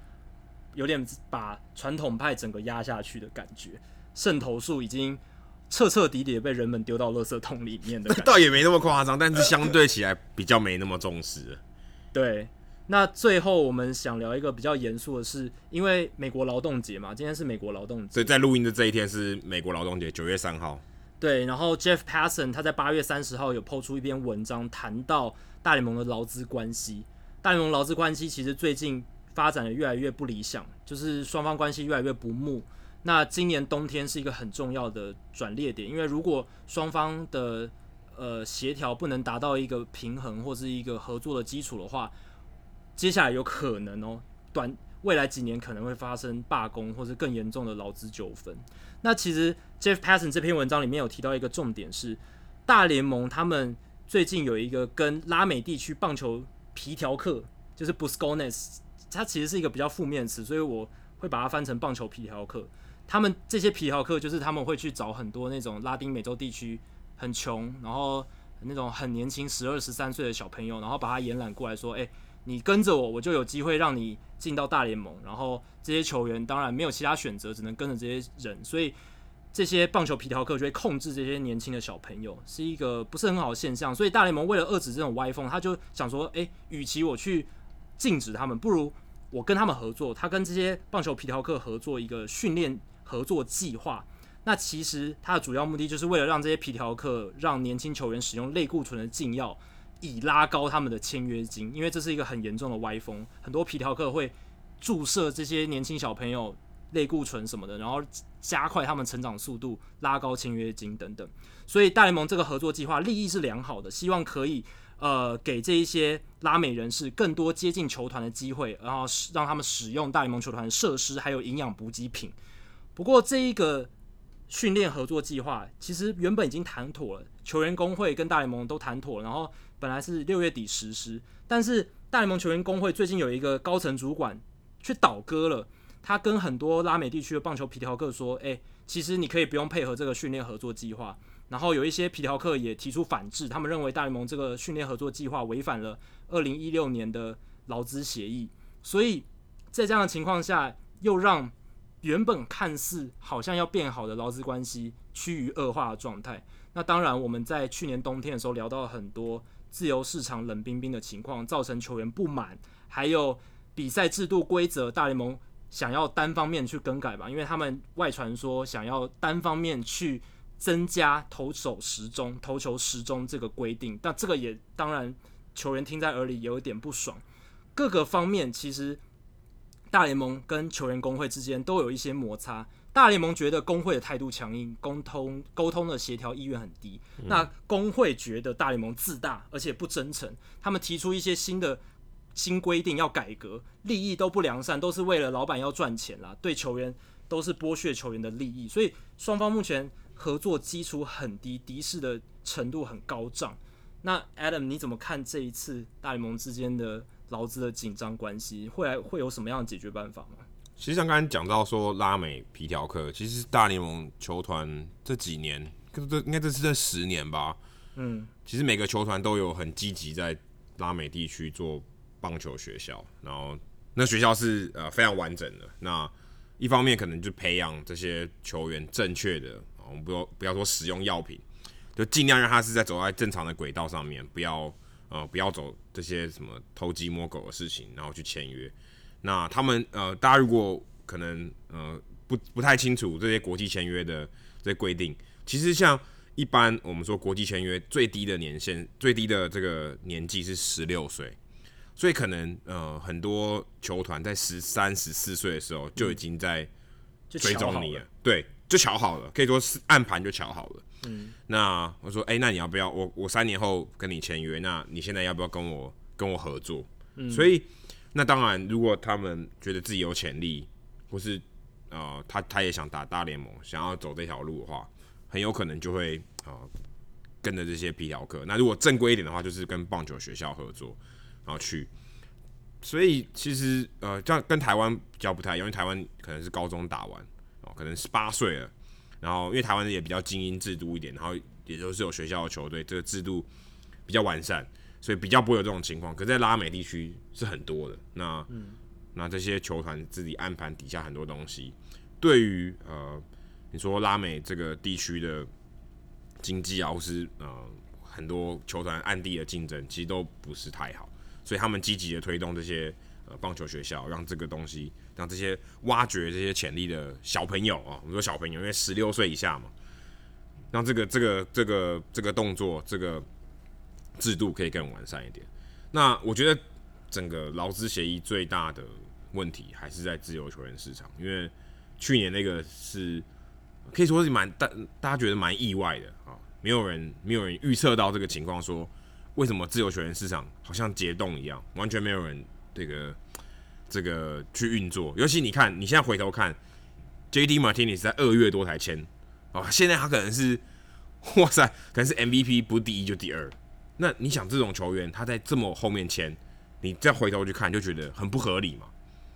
有点把传统派整个压下去的感觉，胜投数已经彻彻底底的被人们丢到垃圾桶里面的。倒也没那么夸张，但是相对起来比较没那么重视。对。那最后我们想聊一个比较严肃的事，因为美国劳动节嘛，今天是美国劳动节，所以在录音的这一天是美国劳动节，九月三号。对，然后 Jeff Passan 他在八月三十号有 PO 出一篇文章，谈到大联盟的劳资关系。大联盟劳资关系其实最近发展的越来越不理想，就是双方关系越来越不睦。那今年冬天是一个很重要的转捩点，因为如果双方的呃协调不能达到一个平衡或是一个合作的基础的话，接下来有可能哦，短未来几年可能会发生罢工或是更严重的劳资纠纷。那其实 Jeff Passan 这篇文章里面有提到一个重点是，大联盟他们最近有一个跟拉美地区棒球皮条客，就是 Buscones，它其实是一个比较负面词，所以我会把它翻成棒球皮条客。他们这些皮条客就是他们会去找很多那种拉丁美洲地区很穷，然后那种很年轻十二十三岁的小朋友，然后把他延揽过来说，哎。你跟着我，我就有机会让你进到大联盟。然后这些球员当然没有其他选择，只能跟着这些人。所以这些棒球皮条客就会控制这些年轻的小朋友，是一个不是很好的现象。所以大联盟为了遏制这种歪风，他就想说：诶，与其我去禁止他们，不如我跟他们合作。他跟这些棒球皮条客合作一个训练合作计划。那其实它的主要目的就是为了让这些皮条客让年轻球员使用类固醇的禁药。以拉高他们的签约金，因为这是一个很严重的歪风。很多皮条客会注射这些年轻小朋友类固醇什么的，然后加快他们成长速度，拉高签约金等等。所以大联盟这个合作计划利益是良好的，希望可以呃给这一些拉美人士更多接近球团的机会，然后让他们使用大联盟球团的设施还有营养补给品。不过这一个训练合作计划其实原本已经谈妥了，球员工会跟大联盟都谈妥了，然后本来是六月底实施，但是大联盟球员工会最近有一个高层主管却倒戈了。他跟很多拉美地区的棒球皮条客说：“诶、其实你可以不用配合这个训练合作计划。”然后有一些皮条客也提出反制，他们认为大联盟这个训练合作计划违反了二零一六年的劳资协议。所以在这样的情况下，又让原本看似好像要变好的劳资关系趋于恶化的状态。那当然，我们在去年冬天的时候聊到了很多自由市场冷冰冰的情况，造成球员不满，还有比赛制度规则，大联盟。想要单方面去更改吧，因为他们外传说想要单方面去增加投手时钟、投球时钟这个规定，但这个也当然球员听在耳里也有点不爽。各个方面其实大联盟跟球员工会之间都有一些摩擦。大联盟觉得工会的态度强硬，沟通沟通的协调意愿很低。嗯。那工会觉得大联盟自大而且不真诚，他们提出一些新的。新规定要改革，利益都不良善，都是为了老板要赚钱啦。对球员都是剥削球员的利益，所以双方目前合作基础很低，敌视的程度很高涨。那 Adam，你怎么看这一次大联盟之间的劳资的紧张关系？会来会有什么样的解决办法吗？其实像刚才讲到说拉美皮条客，其实大联盟球团这几年，这应该这是这十年吧。嗯，其实每个球团都有很积极在拉美地区做。棒球学校，然后那学校是呃非常完整的。那一方面可能就培养这些球员正确的，我们不要不要说使用药品，就尽量让他是在走在正常的轨道上面，不要呃不要走这些什么偷鸡摸狗的事情，然后去签约。那他们呃大家如果可能呃不不太清楚这些国际签约的这些规定，其实像一般我们说国际签约最低的年限，最低的这个年纪是十六岁。所以可能呃很多球团在十三十四岁的时候就已经在追踪你了，对，就瞧好了，可以说是暗盘就瞧好了。嗯，那我说，哎、欸，那你要不要我我三年后跟你签约？那你现在要不要跟我跟我合作？嗯，所以那当然，如果他们觉得自己有潜力，或是呃他他也想打大联盟，想要走这条路的话，很有可能就会啊、呃、跟着这些皮条客。那如果正规一点的话，就是跟棒球学校合作。然后去，所以其实呃，这样跟台湾比较不太一样，因为台湾可能是高中打完哦，可能十八岁了，然后因为台湾也比较精英制度一点，然后也都是有学校的球队，这个制度比较完善，所以比较不会有这种情况。可在拉美地区是很多的，那、那这些球团自己暗盘底下很多东西，对于呃你说拉美这个地区的经济啊，或是呃很多球团暗地的竞争，其实都不是太好。所以他们积极的推动这些呃棒球学校，让这个东西，让这些挖掘这些潜力的小朋友啊，我们说小朋友，因为十六岁以下嘛，让这个这个这个这个动作，这个制度可以更完善一点。那我觉得整个劳资协议最大的问题还是在自由球员市场，因为去年那个是可以说是蛮大大家觉得蛮意外的啊，没有人没有人预测到这个情况说。为什么自由球员市场好像解冻一样，完全没有人这个这个去运作？尤其你看，你现在回头看，J.D. Martinez 在二月多才签啊，现在他可能是 哇塞，可能是 MVP，不第一就第二。那你想，这种球员他在这么后面签，你再回头去看，就觉得很不合理嘛，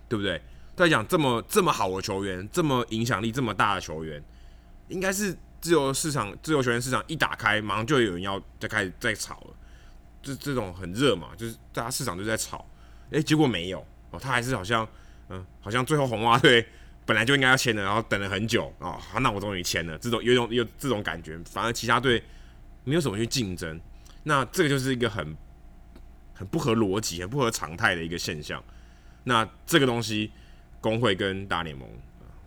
对不对？再讲这么这么好的球员，这么影响力这么大的球员，应该是自由市场、自由球员市场一打开，马上就有人要再开始再炒了。这这种很热嘛，就是大家市场就在炒，诶，结果没有哦，他还是好像，嗯，好像最后红袜队本来就应该要签的，然后等了很久哦，好，那我终于签了，这种有种有这种感觉，反而其他队没有什么去竞争，那这个就是一个很很不合逻辑、很不合常态的一个现象。那这个东西，工会跟大联盟，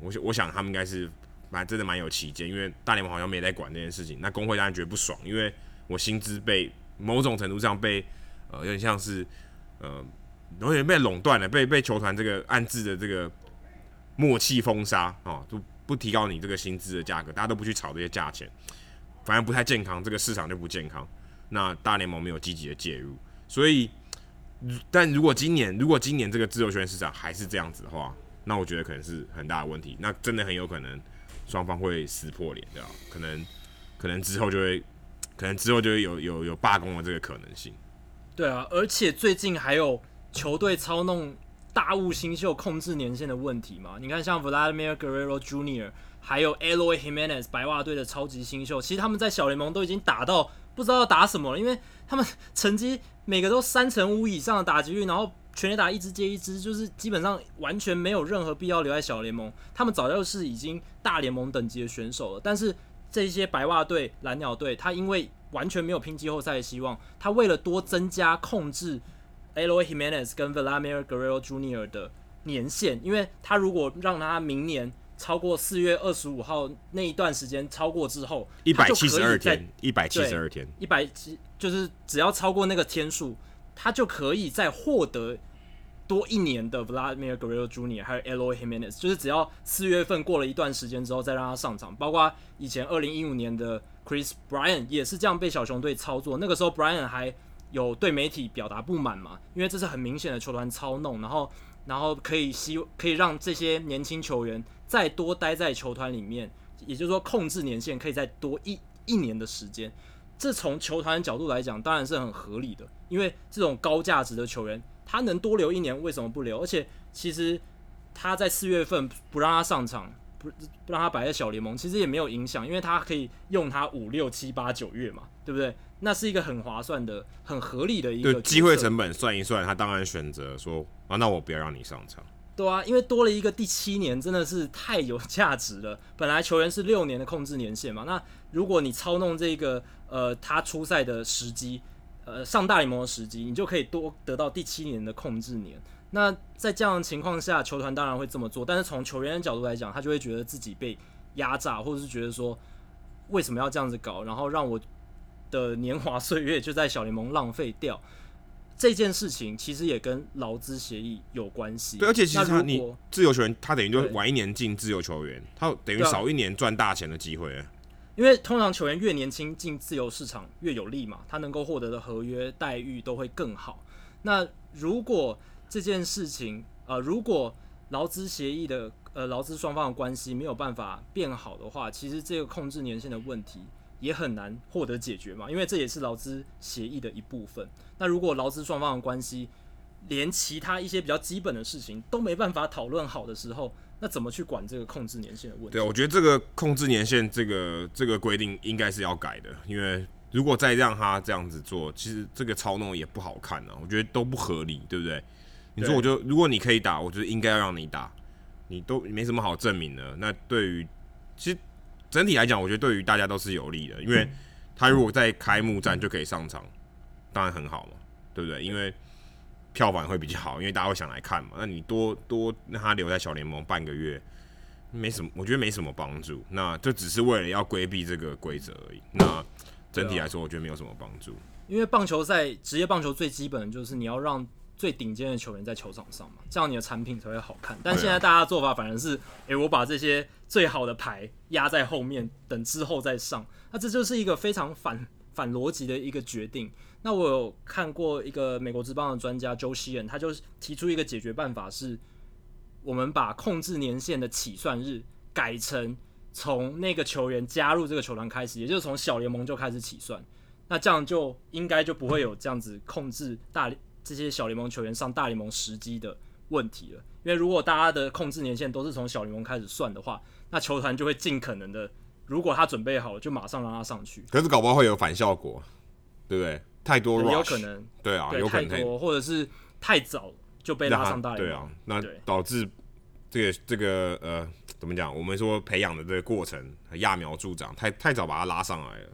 我我想他们应该是蛮真的蛮有歧见，因为大联盟好像没在管这件事情，那工会当然觉得不爽，因为我薪资被。某种程度上被呃有点像是呃有点被垄断了，被被球团这个暗自的这个默契封杀啊，就不提高你这个薪资的价格，大家都不去炒这些价钱，反而不太健康，这个市场就不健康。那大联盟没有积极的介入，所以，但如果今年如果今年这个自由球员市场还是这样子的话，那我觉得可能是很大的问题，那真的很有可能双方会撕破脸，对吧？可能可能之后就会，可能之后就会有有有罢工的这个可能性。对啊，而且最近还有球队操弄大物新秀控制年限的问题嘛？你看，像 Vladimir Guerrero Jr. 还有 Aloy Jimenez 白袜队的超级新秀，其实他们在小联盟都已经打到不知道要打什么了，因为他们成绩每个都三成五以上的打击率，然后全垒打一支接一支，就是基本上完全没有任何必要留在小联盟。他们早就是已经大联盟等级的选手了，但是这些白袜队、蓝鸟队，他因为完全没有拼季后赛的希望。他为了多增加控制 Eloy Jimenez 跟 Vladimir Guerrero Jr. 的年限，因为他如果让他明年超过四月二十五号那一段时间超过之后，一百七十二天，一百七十二天，一百七就是只要超过那个天数，他就可以再获得。多一年的 Vladimir Guerrero Jr. 还有 Aloy Jimenez，就是只要四月份过了一段时间之后再让他上场，包括以前二零一五年的 Chris Bryant 也是这样被小熊队操作。那个时候 Bryant 还有对媒体表达不满嘛，因为这是很明显的球团操弄，然后然后可以希可以让这些年轻球员再多待在球团里面，也就是说控制年限可以再多一一年的时间。这从球团的角度来讲当然是很合理的，因为这种高价值的球员。他能多留一年，为什么不留？而且其实他在四月份不让他上场，不不让他摆在小联盟，其实也没有影响，因为他可以用他五六七八九月嘛，对不对？那是一个很划算的、很合理的一个机会成本，算一算，他当然选择说啊，那我不要让你上场。对啊，因为多了一个第七年，真的是太有价值了。本来球员是六年的控制年限嘛，那如果你操弄这个呃他出赛的时机。呃，上大联盟的时机，你就可以多得到第七年的控制年。那在这样的情况下，球团当然会这么做。但是从球员的角度来讲，他就会觉得自己被压榨，或者是觉得说，为什么要这样子搞，然后让我的年华岁月就在小联盟浪费掉。这件事情其实也跟劳资协议有关系。对，而且其实他你自由球员，他等于就晚一年进自由球员，他等于少一年赚大钱的机会。因为通常球员越年轻进自由市场越有利嘛，他能够获得的合约待遇都会更好。那如果这件事情，呃，如果劳资协议的呃劳资双方的关系没有办法变好的话，其实这个控制年限的问题也很难获得解决嘛，因为这也是劳资协议的一部分。那如果劳资双方的关系连其他一些比较基本的事情都没办法讨论好的时候，那怎么去管这个控制年限的问题？对，我觉得这个控制年限这个这个规定应该是要改的，因为如果再让他这样子做，其实这个操弄也不好看啊，我觉得都不合理，对不对？你说我就如果你可以打，我觉得应该要让你打，你都没什么好证明的。那对于其实整体来讲，我觉得对于大家都是有利的，因为他如果在开幕战就可以上场，当然很好嘛，对不对？因为票房会比较好，因为大家会想来看嘛。那你多多让他留在小联盟半个月，没什么，我觉得没什么帮助。那这只是为了要规避这个规则而已。那整体来说，我觉得没有什么帮助。因为棒球赛，职业棒球最基本的就是你要让最顶尖的球员在球场上嘛，这样你的产品才会好看。但现在大家的做法反而是，诶、欸，我把这些最好的牌压在后面，等之后再上。那这就是一个非常反反逻辑的一个决定。那我有看过一个美国之邦的专家 Joe Sheehan，他就提出一个解决办法是，我们把控制年限的起算日改成从那个球员加入这个球团开始，也就是从小联盟就开始起算。那这样就应该就不会有这样子控制大这些小联盟球员上大联盟时机的问题了。因为如果大家的控制年限都是从小联盟开始算的话，那球团就会尽可能的，如果他准备好了，就马上让他上去。可是搞不好会有反效果，对不对？太多 rush, 有可能，对啊，对有可能太多，或者是太早就被拉上大联盟，对啊，那导致这个这个呃，怎么讲？我们说培养的这个过程揠苗助长，太太早把他拉上来了，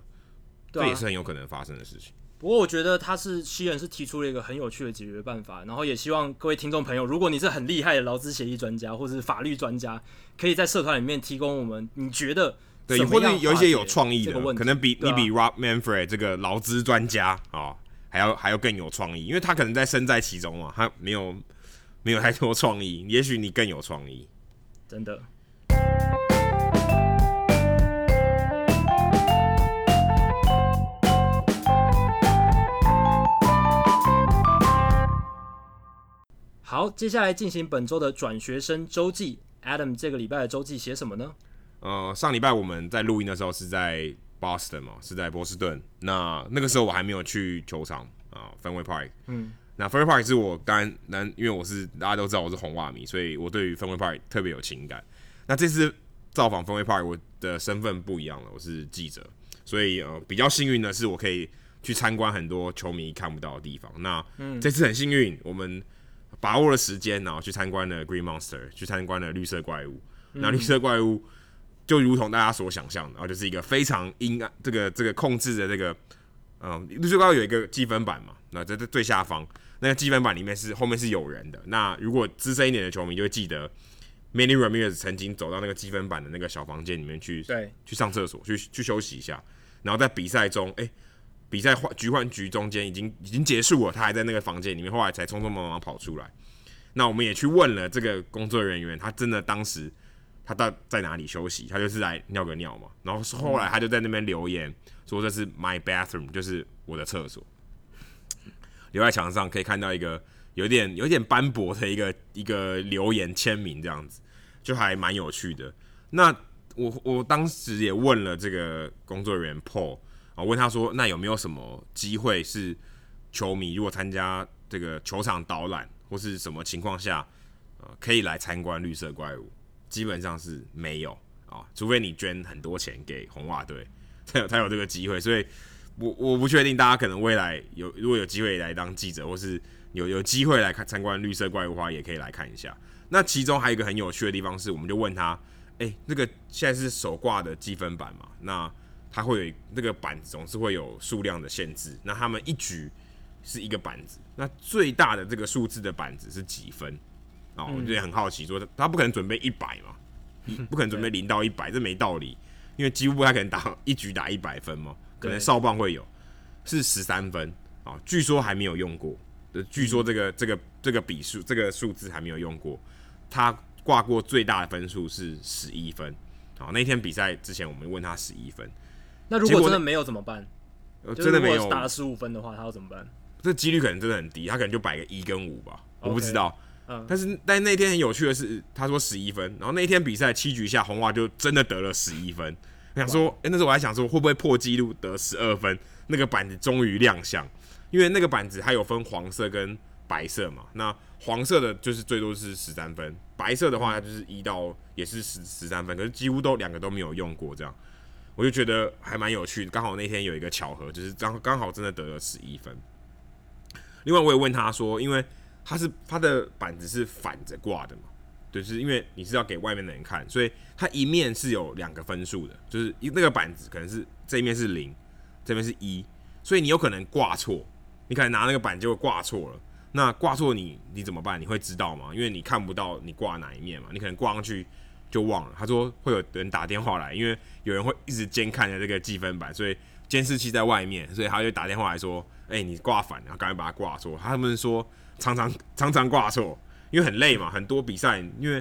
这也是很有可能发生的事情。不过我觉得他是西人是提出了一个很有趣的解决办法，然后也希望各位听众朋友，如果你是很厉害的劳资协议专家或者是法律专家，可以在社团里面提供我们你觉得。对，或者有一些有创意的，可能比你比 Rob Manfred 这个劳资专家啊、哦，还要还要更有创意，因为他可能在身在其中嘛，他没有没有太多创意，也许你更有创意，真的。好，接下来进行本周的转学生周记。Adam 这个礼拜的周记写什么呢？呃，上礼拜我们在录音的时候是在 Boston 嘛，是在波士顿。那那个时候我还没有去球场啊，Fenway Park。嗯，那 Fenway Park 是我当然，因为我是大家都知道我是红袜迷，所以我对于 Fenway Park 特别有情感。那这次造访 Fenway Park，我的身份不一样了，我是记者，所以呃比较幸运的是我可以去参观很多球迷看不到的地方。那、嗯、这次很幸运，我们。把握了时间，然后去参观了 Green Monster，去参观了绿色怪物。那绿色怪物就如同大家所想象的，然后就是一个非常阴暗，这个这个控制的这个，嗯，绿色怪物有一个积分板嘛，那在这最下方那个积分板里面是后面是有人的。那如果资深一点的球迷就会记得，Manny Ramirez 曾经走到那个积分板的那个小房间里面去，对，去上厕所，去去休息一下，然后在比赛中，哎、欸。比赛换局换局中间已经已经结束了，他还在那个房间里面，后来才匆匆忙忙跑出来。那我们也去问了这个工作人员，他真的当时他到在哪里休息？他就是来尿个尿嘛。然后后来他就在那边留言说，这是 my bathroom，就是我的厕所。留在墙上可以看到一个有点有点斑驳的一个一个留言签名，这样子就还蛮有趣的。那我我当时也问了这个工作人员 Paul。啊，问他说：“那有没有什么机会是球迷如果参加这个球场导览或是什么情况下，呃，可以来参观绿色怪物？基本上是没有啊，除非你捐很多钱给红袜队，才有才有这个机会。所以我我不确定大家可能未来有如果有机会来当记者，或是有有机会来看参观绿色怪物的话，也可以来看一下。那其中还有一个很有趣的地方是，我们就问他：哎，那个现在是手挂的积分板嘛？那它会有那个板子，总是会有数量的限制。那他们一局是一个板子，那最大的这个数字的板子是几分？哦，我就很好奇，说他不可能准备一百嘛，不可能准备零到一百，这没道理。因为几乎不太可能打一局打一百分嘛，可能少棒会有，是十三分啊。据说还没有用过，据说这个这个这个笔数这个数字还没有用过。他挂过最大的分数是十一分。好，那天比赛之前我们问他十一分。那如果真的没有怎么办？真的没有打了十五分的话，他要怎么办？这几率可能真的很低，他可能就摆个一跟五吧，我不知道。嗯，但是但那天很有趣的是，他说十一分，然后那天比赛七局下，红袜就真的得了十一分。我想说，哎，那时候我还想说会不会破纪录得十二分？那个板子终于亮相，因为那个板子它有分黄色跟白色嘛。那黄色的就是最多是十三分，白色的话它就是一到也是十十三分，可是几乎都两个都没有用过这样。我就觉得还蛮有趣，刚好那天有一个巧合，就是刚刚好真的得了十一分。另外，我也问他说，因为他是他的板子是反着挂的嘛，就是因为你是要给外面的人看，所以它一面是有两个分数的，就是那个板子可能是这一面是零，这边是一，所以你有可能挂错，你可能拿那个板就会挂错了。那挂错你你怎么办？你会知道吗？因为你看不到你挂哪一面嘛，你可能挂上去。就忘了，他说会有人打电话来，因为有人会一直监看着这个计分板，所以监视器在外面，所以他就打电话来说：“哎、欸，你挂反了，赶快把它挂错。”他们说常常常常挂错，因为很累嘛，很多比赛，因为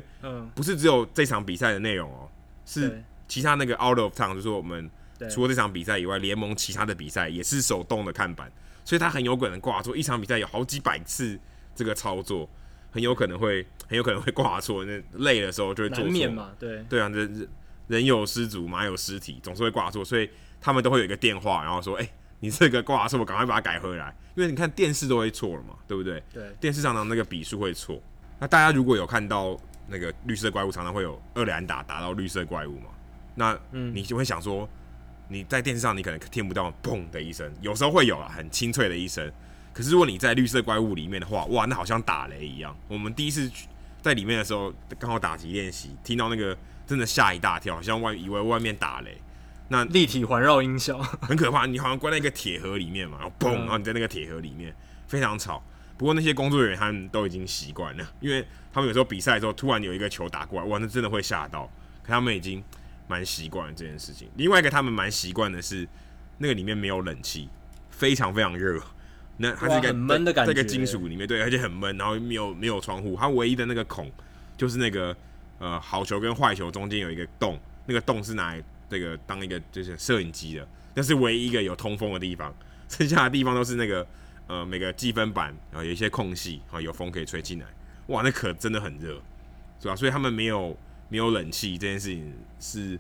不是只有这场比赛的内容哦、喔，是其他那个 out of town，就是说我们除了这场比赛以外，联盟其他的比赛也是手动的看板，所以他很有可能挂错。一场比赛有好几百次这个操作。很有可能会很有可能会挂错，那累的时候就会做错嘛。对对啊，人人有失足，马有失蹄，总是会挂错，所以他们都会有一个电话，然后说：“哎、欸，你这个挂错，我赶快把它改回来。”因为你看电视都会错了嘛，对不对？对，电视常常那个笔数会错。那大家如果有看到那个绿色怪物，常常会有二连打打到绿色怪物嘛，那你就会想说，你在电视上你可能听不到砰的一声，有时候会有啊，很清脆的一声。可是如果你在绿色怪物里面的话，哇，那好像打雷一样。我们第一次在里面的时候，刚好打击练习，听到那个真的吓一大跳，好像外以为外面打雷。那立体环绕音效很可怕，你好像关在一个铁盒里面嘛，然后嘣，然后你在那个铁盒里面非常吵。不过那些工作人员他们都已经习惯了，因为他们有时候比赛的时候突然有一个球打过来，哇，那真的会吓到。可他们已经蛮习惯了这件事情。另外一个他们蛮习惯的是，那个里面没有冷气，非常非常热。那它是一个很闷的感觉，这个金属里面对，而且很闷，然后没有没有窗户，它唯一的那个孔就是那个呃好球跟坏球中间有一个洞，那个洞是拿来这个当一个就是摄影机的，那是唯一一个有通风的地方，剩下的地方都是那个呃每个积分板然后有一些空隙啊，有风可以吹进来。哇，那可真的很热，是吧？所以他们没有没有冷气这件事情是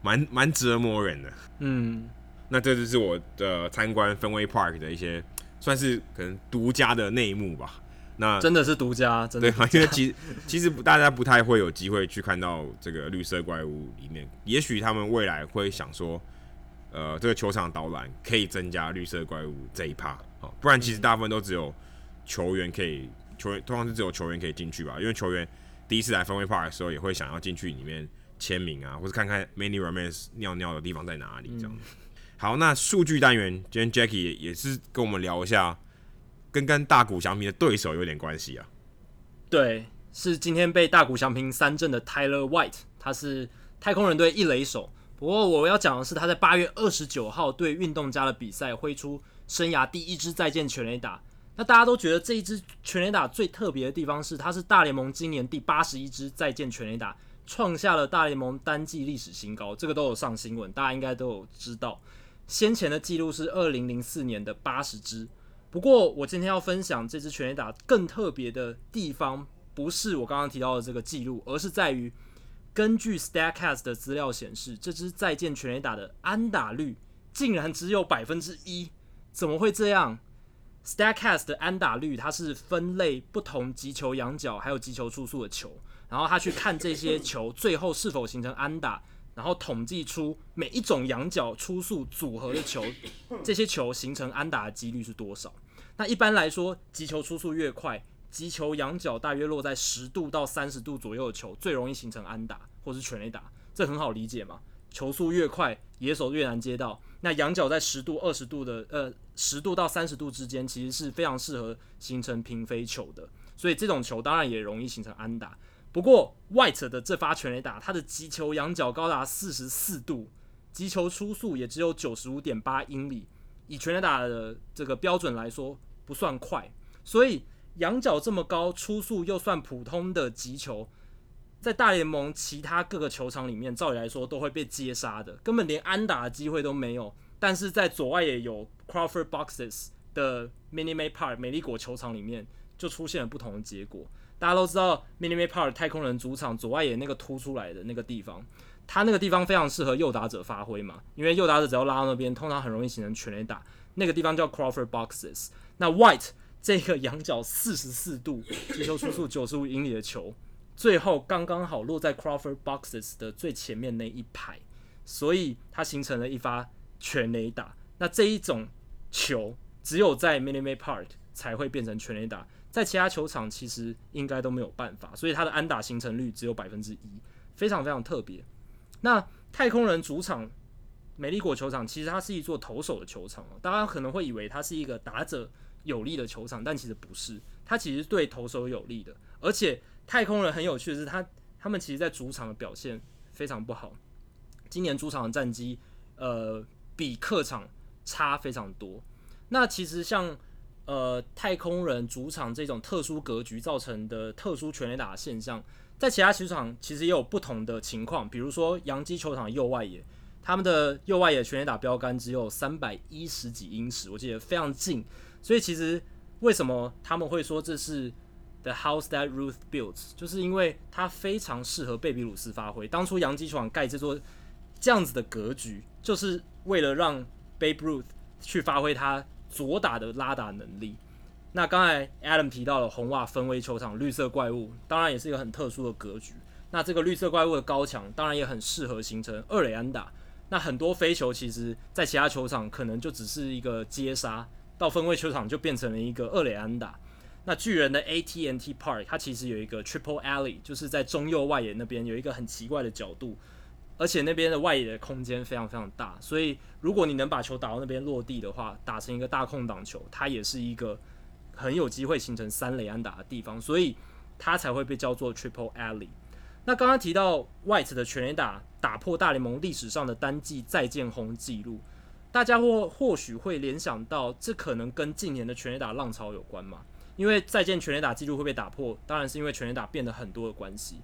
蛮蛮折磨人的。嗯，那这就是我的参观 Fenway Park 的一些算是可能独家的内幕吧。那真的是独家，真的对，因为其实其实大家不太会有机会去看到这个绿色怪物里面。也许他们未来会想说，呃，这个球场导览可以增加绿色怪物这一趴，哦，不然其实大部分都只有球员可以，球员通常是只有球员可以进去吧。因为球员第一次来 Fenway Park 的时候，也会想要进去里面签名啊，或者看看 Manny romance 尿尿的地方在哪里这样。好，那数据单元，今天 Jackie 也是跟我们聊一下。跟跟大谷翔平的对手有点关系啊，对，是今天被大谷翔平三振的 Tyler White，他是太空人队一垒手。不过我要讲的是，他在八月二十九号对运动家的比赛挥出生涯第一支再见全垒打。那大家都觉得这一支全垒打最特别的地方是，他是大联盟今年第八十一支再见全垒打，创下了大联盟单季历史新高。这个都有上新闻，大家应该都有知道。先前的记录是二零零四年的八十支。不过，我今天要分享这支全垒打更特别的地方，不是我刚刚提到的这个记录，而是在于根据 Statcast 的资料显示，这支再见全垒打的安打率竟然只有百分之一，怎么会这样？Statcast 的安打率它是分类不同击球仰角还有击球出速的球，然后他去看这些球最后是否形成安打，然后统计出每一种仰角出速组合的球，这些球形成安打的几率是多少。那一般来说，击球出速越快，击球仰角大约落在十度到三十度左右的球，最容易形成安打或是全垒打。这很好理解嘛？球速越快，野手越难接到。那仰角在十度、二十度的，呃，十度到三十度之间，其实是非常适合形成平飞球的。所以这种球当然也容易形成安打。不过，White 的这发全垒打，它的击球仰角高达四十四度，击球初速也只有九十五点八英里。以全垒打的这个标准来说，不算快，所以仰角这么高、初速又算普通的击球，在大联盟其他各个球场里面，照理来说都会被接杀的，根本连安打的机会都没有。但是在左外野有 Crawford Boxes 的 Mini May Park 美丽果球场里面，就出现了不同的结果。大家都知道 Minute Maid Park 太空人主场左外野那个凸出来的那个地方。它那个地方非常适合右打者发挥嘛，因为右打者只要拉到那边，通常很容易形成全垒打。那个地方叫 Crawford Boxes。那 White 这个仰角四十四度、击球初速九十五英里的球，最后刚刚好落在 Crawford Boxes 的最前面那一排，所以它形成了一发全垒打。那这一种球只有在 Minute Maid Park 才会变成全垒打，在其他球场其实应该都没有办法，所以它的安打形成率只有百分之一，非常非常特别。那太空人主场美丽果球场，其实它是一座投手的球场。大家可能会以为它是一个打者有利的球场，但其实不是，它其实对投手有利的。而且太空人很有趣的是，他他们其实在主场的表现非常不好。今年主场的战绩，呃，比客场差非常多。那其实像呃太空人主场这种特殊格局造成的特殊全垒打的现象。在其他球场其实也有不同的情况，比如说洋基球场右外野，他们的右外野全垒打标杆只有三百一十几英尺，我记得非常近。所以其实为什么他们会说这是 the house that Ruth built，就是因为它非常适合贝比鲁斯发挥。当初洋基球场盖这座这样子的格局，就是为了让 Babe Ruth 去发挥他左打的拉打能力。那刚才 Adam 提到了红袜分威球场绿色怪物，当然也是一个很特殊的格局。那这个绿色怪物的高墙，当然也很适合形成二垒安打。那很多飞球其实，在其他球场可能就只是一个接杀，到分位球场就变成了一个二垒安打。那巨人的 AT&T Park，它其实有一个 Triple Alley，就是在中右外野那边有一个很奇怪的角度，而且那边的外野的空间非常非常大，所以如果你能把球打到那边落地的话，打成一个大空档球，它也是一个。很有机会形成三垒安打的地方，所以它才会被叫做 Triple Alley。那刚刚提到 White 的全垒打打破大联盟历史上的单季再见轰记录，大家或或许会联想到，这可能跟近年的全垒打浪潮有关嘛？因为再见全垒打记录会被打破，当然是因为全垒打变得很多的关系，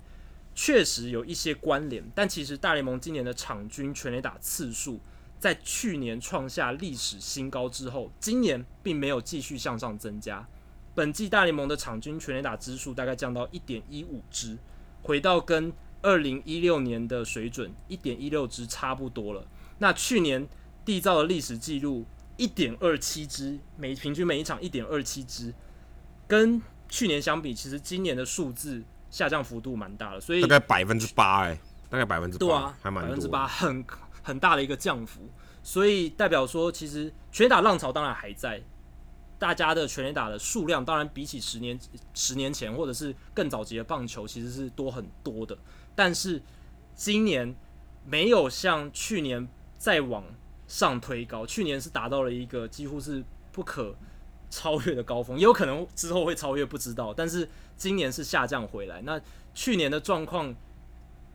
确实有一些关联。但其实大联盟今年的场均全垒打次数，在去年创下历史新高之后，今年并没有继续向上增加。本季大联盟的场均全垒打支数大概降到一点一五支，回到跟二零一六年的水准一点一六支差不多了。那去年缔造的历史记录一点二七支，每平均每一场一点二七支，跟去年相比，其实今年的数字下降幅度蛮大的，所以大概百分之八哎，大概百分之八，对啊，还蛮，百分之八，很很大的一个降幅，所以代表说，其实全垒打浪潮当然还在。大家的全垒打的数量，当然比起十年十年前或者是更早期的棒球，其实是多很多的。但是今年没有像去年再往上推高，去年是达到了一个几乎是不可超越的高峰，也有可能之后会超越，不知道。但是今年是下降回来。那去年的状况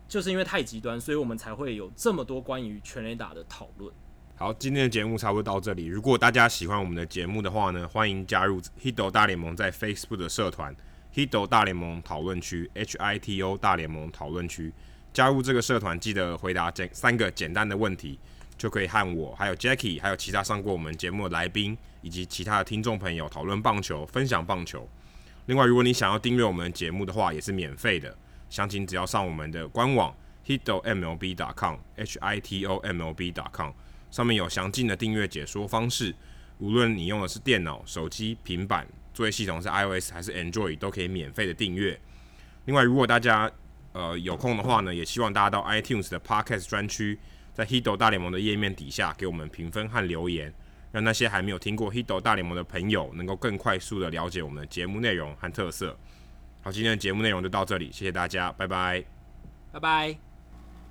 就是因为太极端，所以我们才会有这么多关于全垒打的讨论。好，今天的节目差不多到这里。如果大家喜欢我们的节目的话呢，欢迎加入 Hito 大联盟在 Facebook 的社团 Hito 大联盟讨论区 H I T O 大联盟讨论区。加入这个社团，记得回答简三个简单的问题，就可以和我、还有 Jackie、还有其他上过我们节目的来宾以及其他的听众朋友讨论棒球、分享棒球。另外，如果你想要订阅我们节目的话，也是免费的。详情只要上我们的官网 Hito MLB.com H I T O M L B.com。上面有详尽的订阅解说方式，无论你用的是电脑、手机、平板，作业系统是 iOS 还是 Android，都可以免费的订阅。另外，如果大家呃有空的话呢，也希望大家到 iTunes 的 Podcast 专区，在 Hido 大联盟的页面底下给我们评分和留言，让那些还没有听过 Hido 大联盟的朋友能够更快速的了解我们的节目内容和特色。好，今天的节目内容就到这里，谢谢大家，拜拜，拜拜。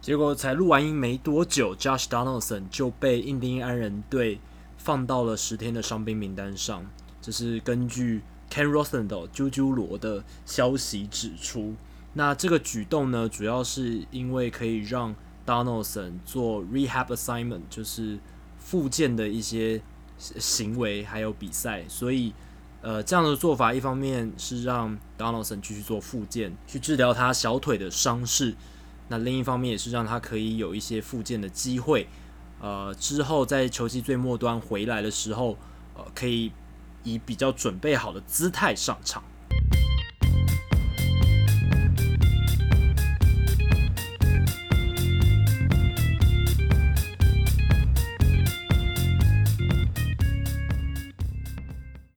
结果才录完音没多久，Josh Donaldson 就被印第安人队放到了十天的伤兵名单上。这是根据 Ken Rosenthal 啾啾罗的消息指出。那这个举动呢，主要是因为可以让 Donaldson 做 rehab assignment，就是复健的一些行为还有比赛。所以，呃，这样的做法一方面是让 Donaldson 继续做复健，去治疗他小腿的伤势。那另一方面也是让他可以有一些复健的机会，呃，之后在球季最末端回来的时候，呃，可以以比较准备好的姿态上场。